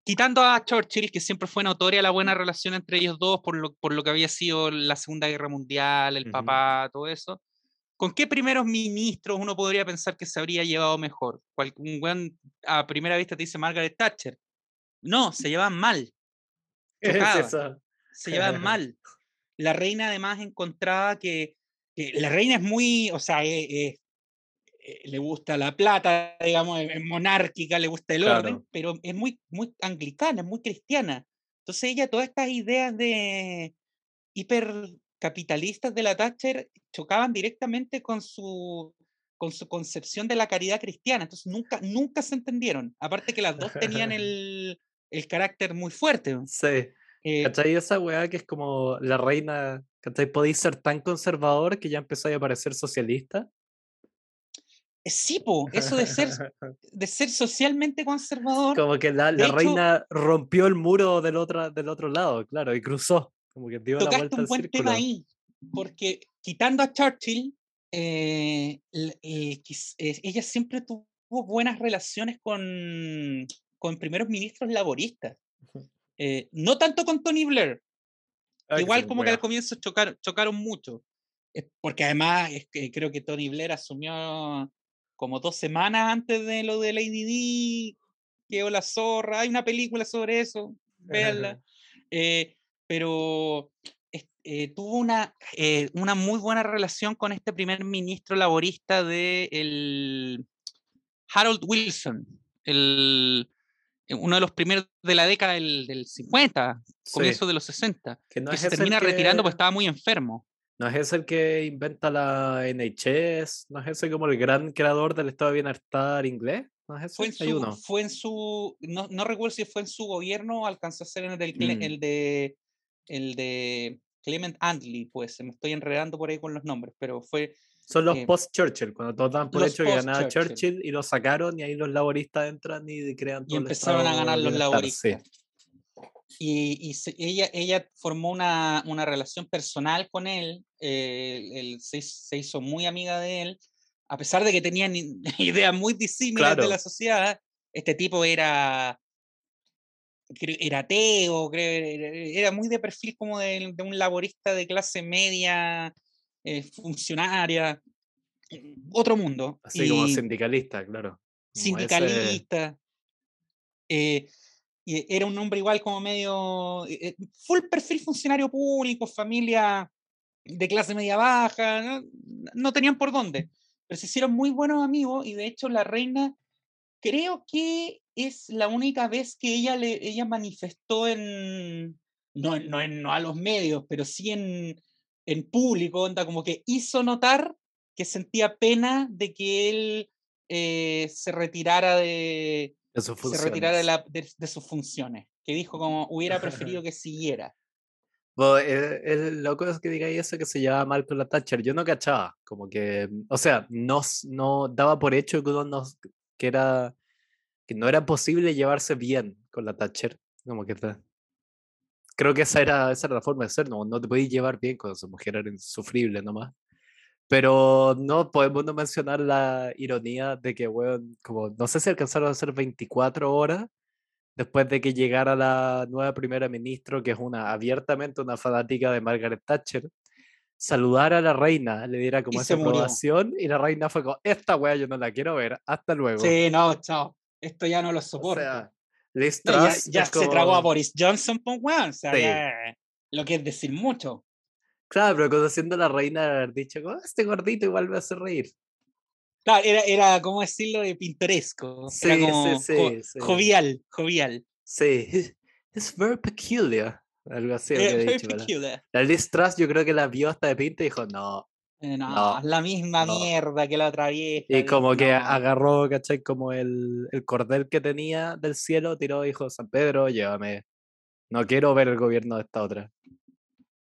quitando a Churchill, que siempre fue notoria la buena relación entre ellos dos por lo, por lo que había sido la Segunda Guerra Mundial, el uh -huh. papá, todo eso, ¿con qué primeros ministros uno podría pensar que se habría llevado mejor? Un a primera vista te dice Margaret Thatcher. No, se llevan mal. Es se llevan mal. La reina además encontraba que, que, la reina es muy, o sea, es, es, le gusta la plata, digamos, es monárquica, le gusta el claro. orden, pero es muy, muy anglicana, es muy cristiana. Entonces ella, todas estas ideas de hipercapitalistas de la Thatcher chocaban directamente con su, con su concepción de la caridad cristiana. Entonces nunca, nunca se entendieron. Aparte que las dos tenían el, el carácter muy fuerte. Sí. Eh, ¿Cachai? Esa weá que es como la reina, ¿cachai? Podéis ser tan conservador que ya empezáis a parecer socialista. Sí, po, eso de ser, de ser socialmente conservador. Como que la, la hecho, reina rompió el muro del otro, del otro lado, claro, y cruzó. Como que dio tocaste la vuelta un buen círculo. tema ahí, porque quitando a Churchill, eh, eh, ella siempre tuvo buenas relaciones con, con primeros ministros laboristas. Eh, no tanto con Tony Blair. Ay, Igual como que al comienzo chocaron, chocaron mucho. Porque además es que creo que Tony Blair asumió como dos semanas antes de lo de Lady D, quedó la zorra. Hay una película sobre eso, véanla. eh, pero eh, tuvo una, eh, una muy buena relación con este primer ministro laborista de el Harold Wilson, el, uno de los primeros de la década del, del 50, sí. comienzo de los 60, que, no que se termina que... retirando porque estaba muy enfermo. No es ese el que inventa la NHS, no es ese como el gran creador del estado de bienestar inglés. ¿No es ese? Fue en su. Fue en su no, no, recuerdo si fue en su gobierno o alcanzó a ser en el, del, mm. el de el de Clement Attlee, pues me estoy enredando por ahí con los nombres, pero fue son los eh, post-Churchill, cuando todos dan por hecho que ganaba Churchill y lo sacaron y ahí los laboristas entran y crean todo Y empezaron a ganar los laboristas. Sí. Y, y se, ella, ella formó una, una, relación personal con él, eh, él se, se, hizo muy amiga de él, a pesar de que tenían ideas muy disímiles claro. de la sociedad, este tipo era era ateo, era muy de perfil como de, de un laborista de clase media, eh, funcionaria, otro mundo. Así y como sindicalista, claro. Como sindicalista. Ese... Eh, y era un hombre igual como medio, eh, full perfil funcionario público, familia de clase media baja, no, no tenían por dónde, pero se hicieron muy buenos amigos y de hecho la reina creo que es la única vez que ella, le, ella manifestó en, no, no, no a los medios, pero sí en, en público, onda, como que hizo notar que sentía pena de que él eh, se retirara de, de sus se retirara de, la, de, de, sus funciones, que dijo como hubiera preferido que siguiera. Bueno, el, el, loco es que diga eso que se llevaba mal con la Thatcher. Yo no cachaba, como que, o sea, no, no daba por hecho que, uno que era que no era posible llevarse bien con la Thatcher. Como que te... creo que esa era, esa era la forma de ser, no, no te podías llevar bien con esa mujer, era insufrible nomás. Pero no podemos no mencionar la ironía de que, weón, como no sé si alcanzaron a hacer 24 horas después de que llegara la nueva primera ministra, que es una abiertamente una fanática de Margaret Thatcher, saludar a la reina, le diera como y esa aprobación, y la reina fue como, esta wea yo no la quiero ver, hasta luego. Sí, no, chao esto ya no lo soporto. O sea, Liz ya, ya se como... tragó a Boris Johnson, pues, weón. O sea, sí. ya, lo que es decir mucho. Claro, pero conociendo a la reina de haber dicho, oh, este gordito igual me hace reír. Claro, era, era como decirlo de pintoresco. Sí, era como sí, sí, jo jovial, jovial. Sí, it's very peculiar. algo así. La Liz Truss yo creo que la vio hasta de pinta y dijo, no. Eh, no, la misma mierda que la otra vieja. Y como que agarró, ¿cachai? Como el, el cordel que tenía del cielo, tiró y dijo, San Pedro, llévame. No quiero ver el gobierno de esta otra.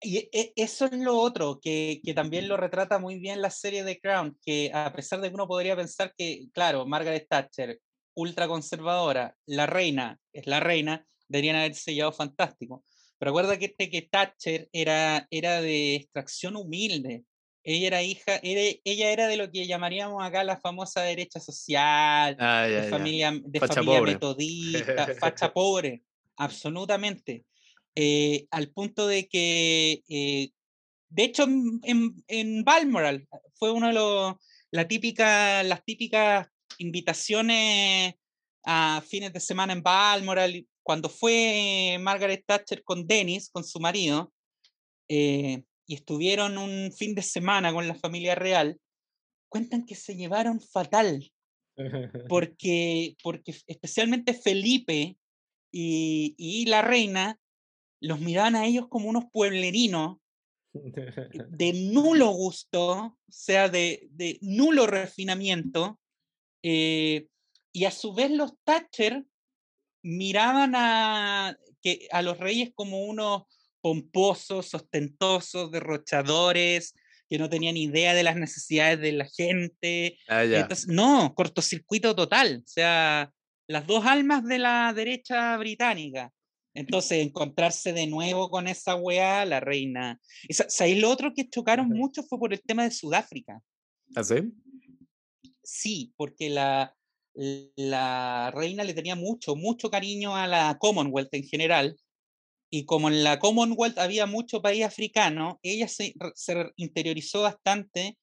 Y e, eso es lo otro, que, que, también lo retrata muy bien la serie de Crown, que a pesar de que uno podría pensar que, claro, Margaret Thatcher, ultra conservadora, la reina, es la reina, deberían haber sellado fantástico. Pero recuerda que, este, que Thatcher era, era de extracción humilde. Ella era hija, ella era de lo que llamaríamos acá la famosa derecha social, ah, de familia, de familia metodista, facha pobre, absolutamente. Eh, al punto de que, eh, de hecho, en, en, Balmoral fue uno de los, la típica, las típicas invitaciones a fines de semana en Balmoral, cuando fue Margaret Thatcher con Dennis, con su marido, eh, y estuvieron un fin de semana con la familia real, cuentan que se llevaron fatal, porque, porque especialmente Felipe y, y la reina los miraban a ellos como unos pueblerinos de nulo gusto, o sea, de, de nulo refinamiento, eh, y a su vez los Thatcher miraban a, que, a los reyes como unos pomposos, ostentosos, derrochadores, que no tenían idea de las necesidades de la gente. Ah, no, cortocircuito total. O sea, las dos almas de la derecha británica. Entonces, encontrarse de nuevo con esa weá, la reina. ¿Sabéis lo otro que chocaron mucho fue por el tema de Sudáfrica? ¿Ah, sí? Sí, porque la, la reina le tenía mucho, mucho cariño a la Commonwealth en general. Y como en la Commonwealth había mucho país africano, ella se, se interiorizó bastante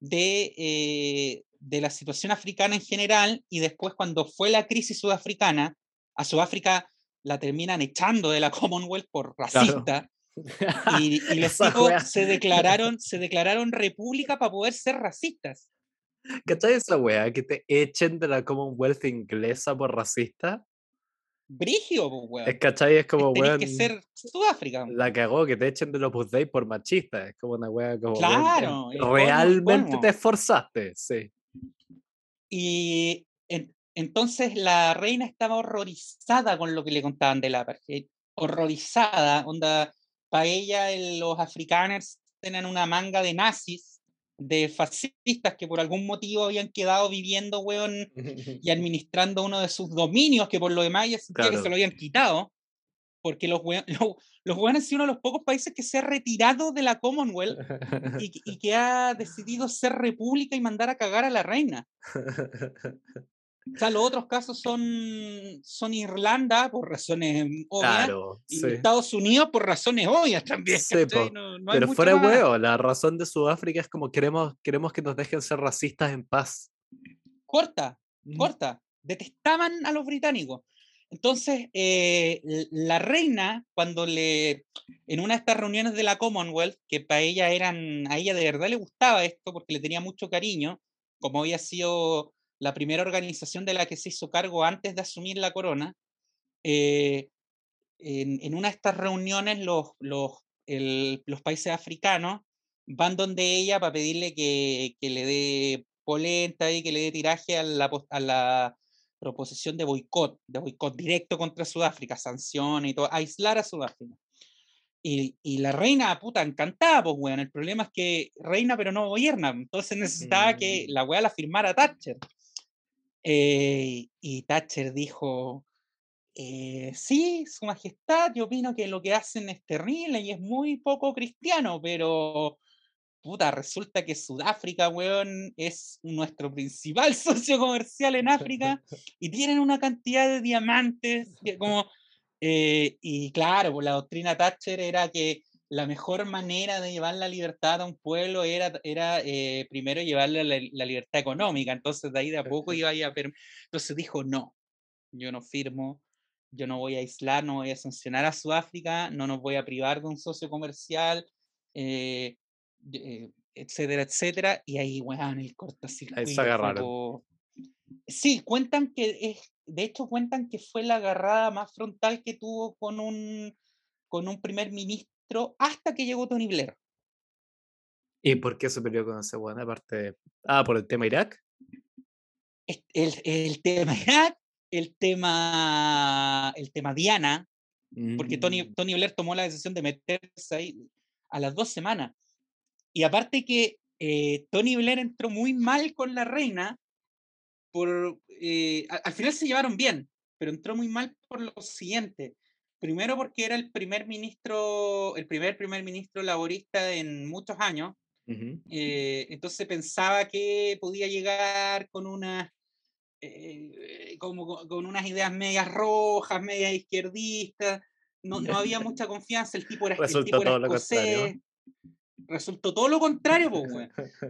de, eh, de la situación africana en general. Y después, cuando fue la crisis sudafricana, a Sudáfrica la terminan echando de la Commonwealth por racista. Y, y, los se declararon, se declararon república para poder ser racistas. ¿Cachai esa wea? Que te echen de la Commonwealth inglesa por racista. Brigio, weón. Es cachai, es como weón. que ser Sudáfrica. La cagó, que te echen de los Day por machista. Es como una wea como. Claro. realmente te esforzaste, sí. Y entonces la reina estaba horrorizada con lo que le contaban de la Horrorizada, onda, para ella los africaners tenían una manga de nazis, de fascistas que por algún motivo habían quedado viviendo, weón, y administrando uno de sus dominios, que por lo demás ella sentía que se lo habían quitado, porque los weones, los, han sido uno de los pocos países que se ha retirado de la Commonwealth y, y que ha decidido ser república y mandar a cagar a la reina. O sea, los otros casos son, son Irlanda por razones obvias y Estados Unidos por razones obvias también. pero fuera huevo, la razón de Sudáfrica es como queremos, queremos que nos dejen ser racistas en paz. Corta, corta. Detestaban a los británicos. Entonces, eh, la reina, cuando le, en una de estas reuniones de la Commonwealth, que para ella eran, a ella de verdad le gustaba esto porque le tenía mucho cariño, como había sido la primera organización de la que se hizo cargo antes de asumir la corona, eh, en, una de estas reuniones los, los, los, países africanos van donde ella para pedirle que, que le dé polenta y que le dé tiraje a la, a la proposición de boicot, de boicot directo contra Sudáfrica, sanciones y todo, aislar a Sudáfrica. Y, y, la reina, puta, encantada, pues, weón. El problema es que reina, pero no gobierna. Entonces necesitaba que mm. la weá la firmara Thatcher. Eh, y Thatcher dijo, eh, sí, Su Majestad, yo opino que lo que hacen es terrible y es muy poco cristiano, pero puta, resulta que Sudáfrica, weón, es nuestro principal socio comercial en África y tienen una cantidad de diamantes como... Eh, y claro, pues la doctrina Thatcher era que la mejor manera de llevar la libertad a un pueblo era, era eh, primero llevarle la, libertad económica. Entonces, de ahí de a poco iba a... Entonces dijo, no, yo no firmo, yo no voy a aislar, no voy a sancionar a Sudáfrica, no nos voy a privar de un socio comercial, eh, eh, etcétera, etcétera. Y ahí, weón, el cortocircuito. Ahí se agarraron. Sí, cuentan que, es, de hecho, cuentan que fue la agarrada más frontal que tuvo con un con un primer ministro hasta que llegó Tony Blair. ¿Y por qué se peleó con ese weón? Aparte, ah, por el tema Irak. El, el, tema Irak, el tema, el tema Diana, porque Tony, mm. Tony Blair tomó la decisión de meterse ahí a las dos semanas. Y aparte que eh, Tony Blair entró muy mal con la reina, por, eh, al final se llevaron bien, pero entró muy mal por lo siguiente. Primero porque era el primer ministro, el primer primer ministro laborista en muchos años, eh, entonces pensaba que podía llegar con una eh, como con unas ideas medias rojas, medias izquierdistas. No, no había mucha confianza. El tipo era, Resultó todo lo contrario. Resultó todo lo contrario,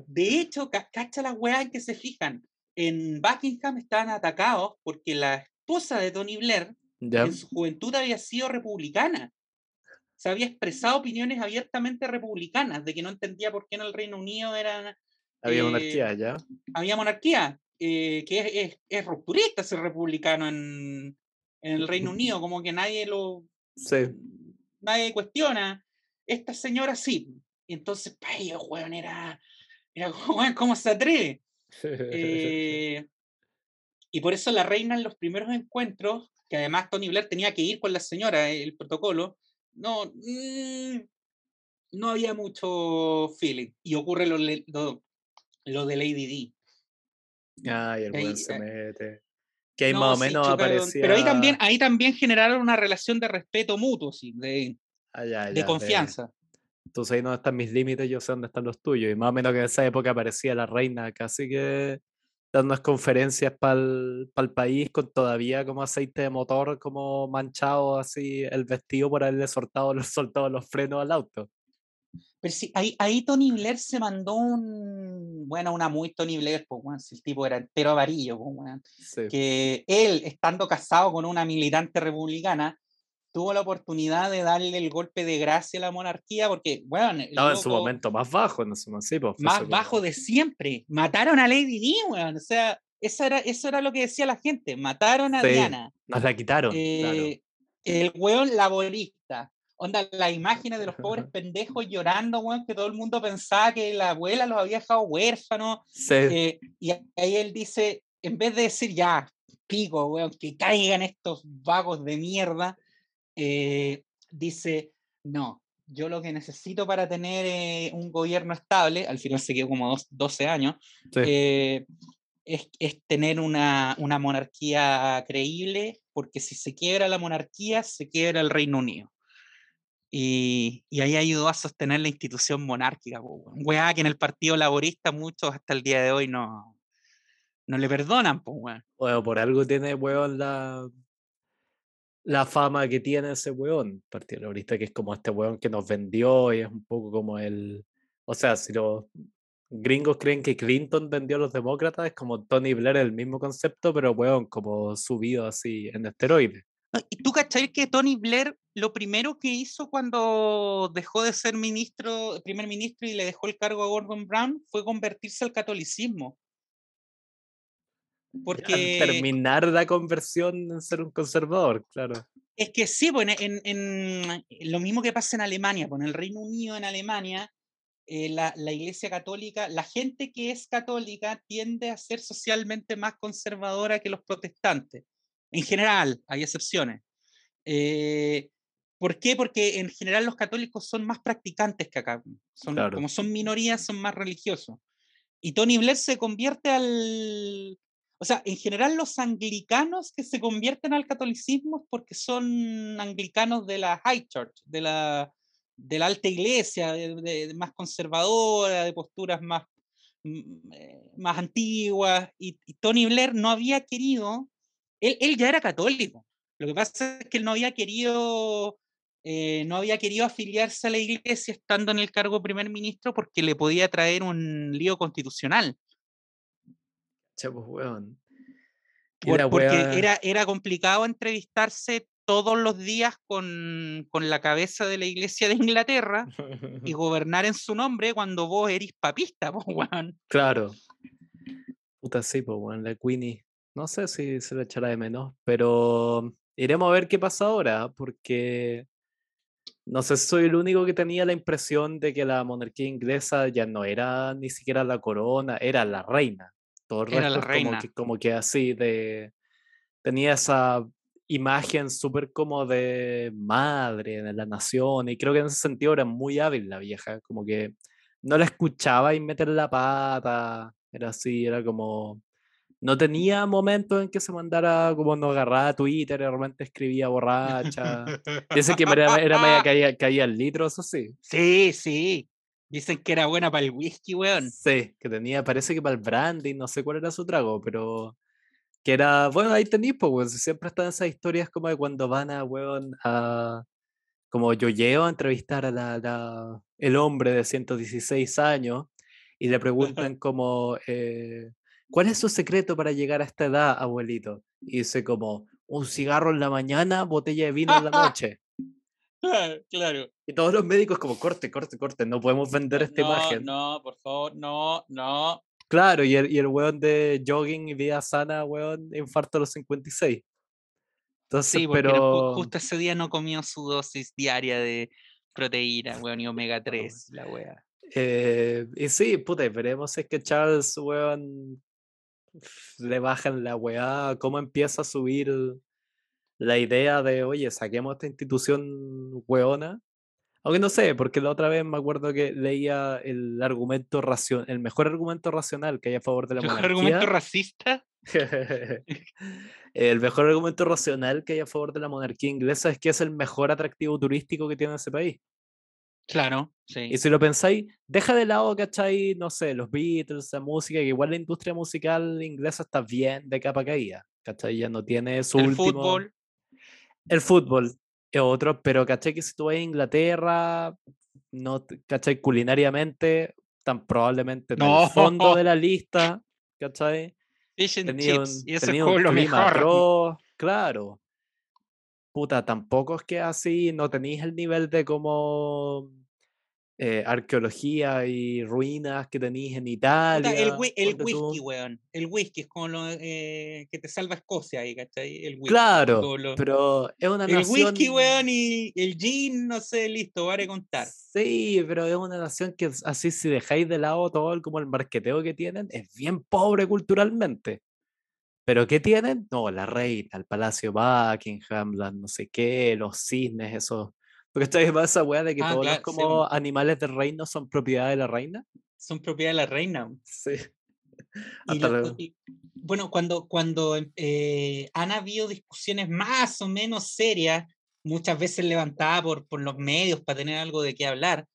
De hecho, cacha las weas en que se fijan. En Buckingham estaban atacados porque la esposa de Tony Blair en su juventud había sido republicana se había expresado opiniones abiertamente republicanas, de que no entendía por qué en el Reino Unido era... Había monarquía eh, ya. Había monarquía, eh, que es, es, es, rupturista ser republicano en, en, el Reino Unido, como que nadie lo... Sí. Nadie cuestiona. Esta señora sí. Y entonces, para ellos, era... Era como, ¿cómo se atreve? Eh, y por eso la reina en los primeros encuentros, que además Tony Blair tenía que ir con la señora, el protocolo, no, mm, no había mucho feeling. Y ocurre lo, lo, de Lady D. Ay, el buen se eh, mete. Que ahí más o menos aparecía. Pero ahí también, ahí también generaron una relación de respeto mutuo, sí, de, ah, de confianza. Entonces ahí no están mis límites, yo sé dónde están los tuyos. Y más o menos que en esa época aparecía la reina, casi que dando conferencias para el país con todavía como aceite de motor, como manchado así el vestido por haberle soltado los, soltado los frenos al auto. Pero sí, ahí, ahí Tony Blair se mandó un, bueno, una muy Tony Blair, pues, el tipo era entero avarillo, pues, que él, estando casado con una militante republicana, tuvo la oportunidad de darle el golpe de gracia a la monarquía porque, bueno, estaba en su momento más bajo, en ese momento, más bajo de siempre. Mataron a Lady Di, o sea, eso era, eso era lo que decía la gente, mataron a Diana. Nos la quitaron. Eh, el weón laborista. Onda, las imágenes de los pobres pendejos llorando, weón, que todo el mundo pensaba que la abuela los había dejado huérfanos. Eh, y ahí él dice, en vez de decir ya, pico, weón, que caigan estos vagos de mierda, eh, dice, no, yo lo que necesito para tener eh, un gobierno estable, al final se quedó como 12 años, eh, es, es, tener una, una, monarquía creíble, porque si se quiebra la monarquía, se quiebra el Reino Unido. Y, y ahí ayudó a sostener la institución monárquica. Weá, que en el Partido Laborista muchos hasta el día de hoy no, no le perdonan. Pues, bueno, por algo tiene weón la, la fama que tiene ese weón, Partido Laborista, que es como este weón que nos vendió y es un poco como el. O sea, si los gringos creen que Clinton vendió a los demócratas, es como Tony Blair, el mismo concepto, pero weón, como subido así en esteroides. ¿Y tú cachai que Tony Blair lo primero que hizo cuando dejó de ser ministro, primer ministro y le dejó el cargo a Gordon Brown fue convertirse al catolicismo? Porque... Terminar la conversión en ser un conservador, claro. Es que sí, pues en, lo mismo que pasa en Alemania, pues en el Reino Unido, en Alemania, eh, la, la, Iglesia Católica, la gente que es católica tiende a ser socialmente más conservadora que los protestantes. En general, hay excepciones. Eh, ¿Por qué? Porque en general los católicos son más practicantes que acá. Son, Como son minorías, son más religiosos. Y Tony Blair se convierte al, o sea, en general los anglicanos que se convierten al catolicismo es porque son anglicanos de la High Church, de la, de la alta iglesia, de, más conservadora, de posturas más, mm, eh, más antiguas. Y, Tony Blair no había querido, él, ya era católico. Lo que pasa es que él no había querido, eh, no había querido afiliarse a la iglesia estando en el cargo de primer ministro porque le podía traer un lío constitucional. Pues, porque era, era complicado entrevistarse todos los días con, con, la cabeza de la iglesia de Inglaterra y gobernar en su nombre cuando vos eres papista, pues, weón. Claro. Puta, sí, pues, weón, la Queenie. No sé si se la echará de menos, pero iremos a ver qué pasa ahora, porque no sé si soy el único que tenía la impresión de que la monarquía inglesa ya no era ni siquiera la corona, era la reina. Todo el era la reina. Como que, como que así de... Tenía esa imagen súper como de madre de la nación y creo que en ese sentido era muy hábil la vieja, como que no la escuchaba y meter la pata, era así, era como no tenía momentos en que se mandara como no agarraba Twitter y realmente escribía borracha. Dice que era, era media caía, caía el litro, eso sí. Sí, sí. Dicen que era buena para el whisky, weón. Sí, que tenía, parece que para el brandy, no sé cuál era su trago, pero que era, bueno, ahí tenéis, pues, weón. Siempre están esas historias como de cuando van a, weón, a, como yo llevo a entrevistar a la, el hombre de 116 años y le preguntan como, eh, ¿cuál es su secreto para llegar a esta edad, abuelito? Y dice como, un cigarro en la mañana, botella de vino en la noche. Claro, Y todos los médicos como, corte, corte, corte, no podemos vender esta imagen. No, por favor, no, no. Claro, y el, y el weón de jogging y vida sana, weón, infarto a los 56. Entonces, sí, pero... justo ese día no comió su dosis diaria de proteína, weón, y omega 3, la wea. Eh, y sí, puta, veremos es que Charles, weón, le bajan la weá, cómo empieza a subir la idea de, oye, saquemos esta institución weona. Aunque no sé, porque la otra vez me acuerdo que leía el argumento racional, el mejor argumento racional que hay a favor de la ¿El monarquía. ¿El argumento racista? el mejor argumento racional que hay a favor de la monarquía inglesa es que es el mejor atractivo turístico que tiene ese país. Claro, sí. Y si lo pensáis, deja de lado, ¿cachai? No sé, los Beatles, la música, que igual la industria musical inglesa está bien de capa caída, ¿cachai? Ya no tiene su el fútbol. El fútbol es otro, pero ¿cachai? Que si tú vas a Inglaterra, no, ¿cachai? Culinariamente, tan probablemente no. el fondo de la lista, ¿cachai? tenía un, y ese es lo mejor. claro puta, tampoco es que así no tenéis el nivel de como eh, arqueología y ruinas que tenéis en Italia. el, el whisky, weón. El whisky es como lo eh, que te salva Escocia ahí, ¿cachai? El whisky, claro, pero es una nación... El whisky, weón, y el gin, no sé, listo, vale contar. Sí, pero es una nación que así si dejáis de lado todo el, como el marqueteo que tienen, es bien pobre culturalmente. ¿Pero qué tienen? No, la reina, el palacio Buckingham, no sé qué, los cisnes, eso. Porque está más esa weá de que ah, todos los como animales del reino son propiedad de la reina. Son propiedad de la reina. Sí. bueno, cuando, cuando eh, han habido discusiones más o menos serias, muchas veces levantadas por, por los medios para tener algo de qué hablar,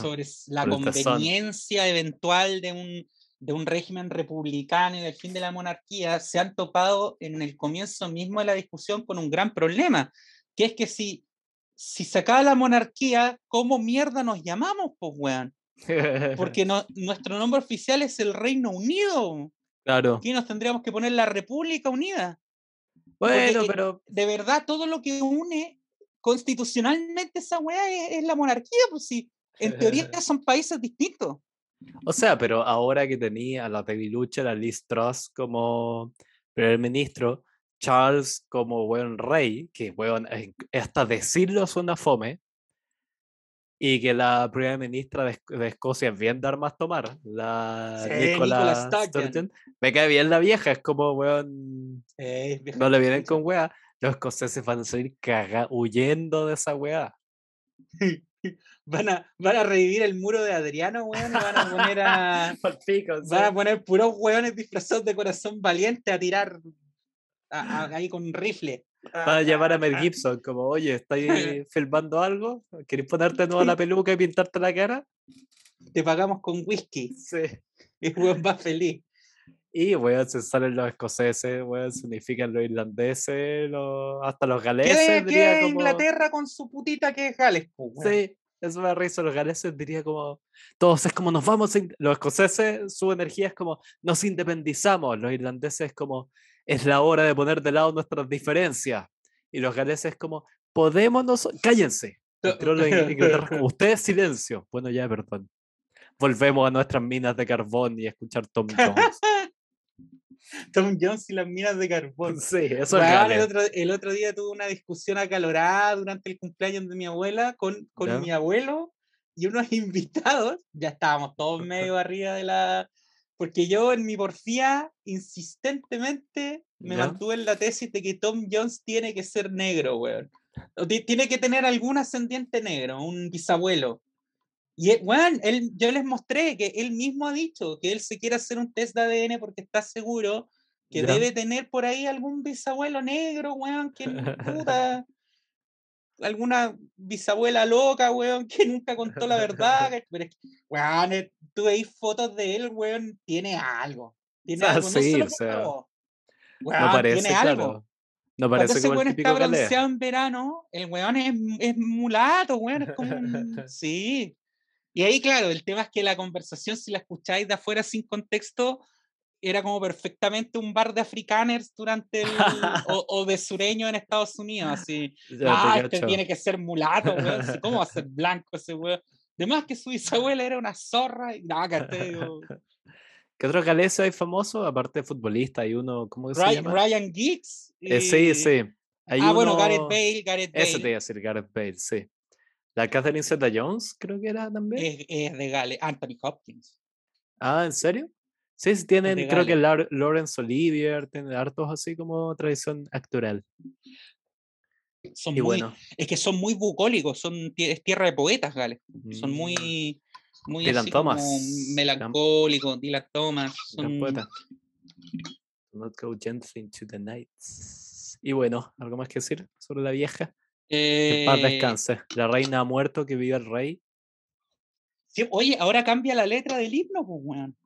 sobre la conveniencia eventual de un, de un régimen republicano y del fin de la monarquía, se han topado en el comienzo mismo de la discusión con un gran problema, que es que si, si se acaba la monarquía, ¿cómo mierda nos llamamos, pues, weón? Porque no, nuestro nombre oficial es el Reino Unido. Claro. Aquí nos tendríamos que poner la República Unida. Bueno, pero. De verdad, todo lo que une constitucionalmente esa weá es, la monarquía, pues sí. En teoría son países distintos. O sea, pero ahora que tenía a la debilucha, la Liz Truss como primer ministro, Charles como buen rey, que bueno, hasta decirlo suena fome, y que la primera ministra de, Escocia es bien dar más tomar, la Nicola Sturgeon. Me cae bien la vieja, es como, weón, no le vienen con weá. Los escoceses van a salir caga, huyendo de esa weá. Van a, van a revivir el muro de Adriano, weón, van a poner a. van a poner puros weones disfrazados de corazón valiente a tirar ahí con un rifle. Van a llamar a Mel Gibson, como, oye, ¿estáis filmando algo? ¿Queréis ponerte nueva la peluca y pintarte la cara? Te pagamos con whisky. Sí. Y weón va feliz. Y, weón, se salen los escoceses, weón, se unifican los irlandeses, hasta los galeses. ¿Qué, como... Inglaterra con su putita que es Gales? Sí, eso me risa. Los galeses diría como, todos es como nos vamos, los escoceses, su energía es como, nos independizamos. Los irlandeses es como, es la hora de poner de lado nuestras diferencias. Y los galeses es como, podemos nosotros, cállense. Ustedes silencio. Bueno, ya, perdón. Volvemos a nuestras minas de carbón y escuchar Tom Jones. Tom Jones y las minas de carbón. Sí, eso es el otro, el otro día tuve una discusión acalorada durante el cumpleaños de mi abuela con, con mi abuelo y unos invitados. Ya estábamos todos medio arriba de la. Porque yo en mi porfía insistentemente me mantuve en la tesis de que Tom Jones tiene que ser negro, weón. Tiene que tener algún ascendiente negro, un bisabuelo. Y, bueno, él, yo les mostré que él mismo ha dicho que él se quiere hacer un test de ADN porque está seguro que debe tener por ahí algún bisabuelo negro, weón, que puta, alguna bisabuela loca, weón, que nunca contó la verdad. Pero weón, eh, tú veis fotos de él, weón, tiene algo. Tiene algo, no sí, o sea, no parece, tiene algo. No parece Cuando ese weón está bronceado en verano, el weón es, es mulato, weón, es como un... Sí. Y ahí, claro, el tema es que la conversación, si la escucháis de afuera sin contexto, era como perfectamente un bar de africaners durante el, o, de sureño en Estados Unidos, así. ah, este tiene que ser mulato, weón. ¿Cómo va a ser blanco ese weón? Además que su bisabuela era una zorra y nada, que ¿Qué otro galés hay famoso? Aparte de futbolista, hay uno, ¿cómo se llama? Ryan Giggs. Eh, sí, sí. ah, bueno, Gareth Bale, Gareth Bale. Ese te iba a decir, Gareth Bale, sí. La Catherine Zeta Jones, creo que era también. Es, de Gale, Anthony Hopkins. Ah, ¿en serio? Sí, sí tienen, creo que Lawrence Olivier, tiene hartos así como tradición actoral. Son muy, bueno. Es que son muy bucólicos, son, es tierra de poetas, Gales. Son mm. muy, muy Dylan Thomas. melancólicos, Dylan Thomas. Son... poeta. Not go gently into the nights. Y bueno, ¿algo más que decir sobre la vieja? Que paz eh, descanse. La reina ha muerto, que viva el rey. oye, ahora cambia la letra del himno, pues, weón.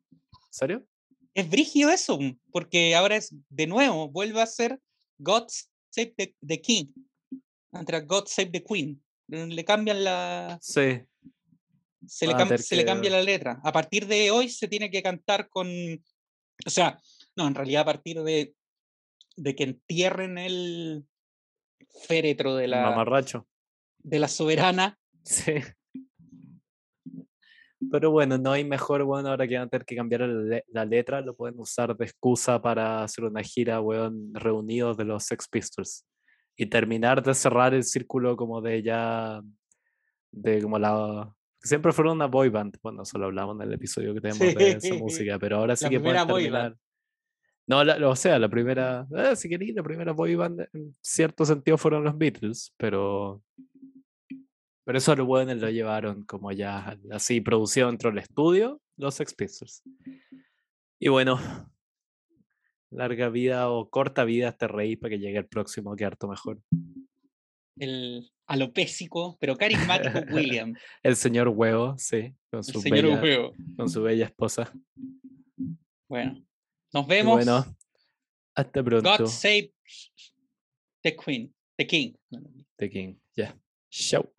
¿En serio? Es brígido eso, porque ahora es, de nuevo, vuelve a ser God Save the, King. Entre God Save the Queen. Le cambian la. Sí. Se, le, se le cambia la letra. A partir de hoy se tiene que cantar con. O sea, no, en realidad a partir de, de que entierren el, féretro de la. Mamarracho. De la soberana. Sí. Pero bueno, no hay mejor, bueno, ahora que van a tener que cambiar la, letra, lo pueden usar de excusa para hacer una gira, weón, reunidos de los Sex Pistols. Y terminar de cerrar el círculo como de ya, de como la... Siempre fueron una boy band, bueno, solo hablamos en el episodio que tenemos de esa música, pero ahora sí que pueden terminar. No, o sea, la primera, eh, si queréis, la primera boy band en cierto sentido fueron los Beatles, pero pero eso lo bueno lo llevaron como ya así producido dentro del estudio, los Sex Pistols. Y bueno, larga vida o corta vida este rey para que llegue el próximo que harto mejor. El alopésico, pero carismático William. el señor huevo, sí, con su, bella, con su bella esposa. Bueno, nos vemos. Bueno, hasta pronto. God save the Queen, the King. The King, ya. Yeah. Chao.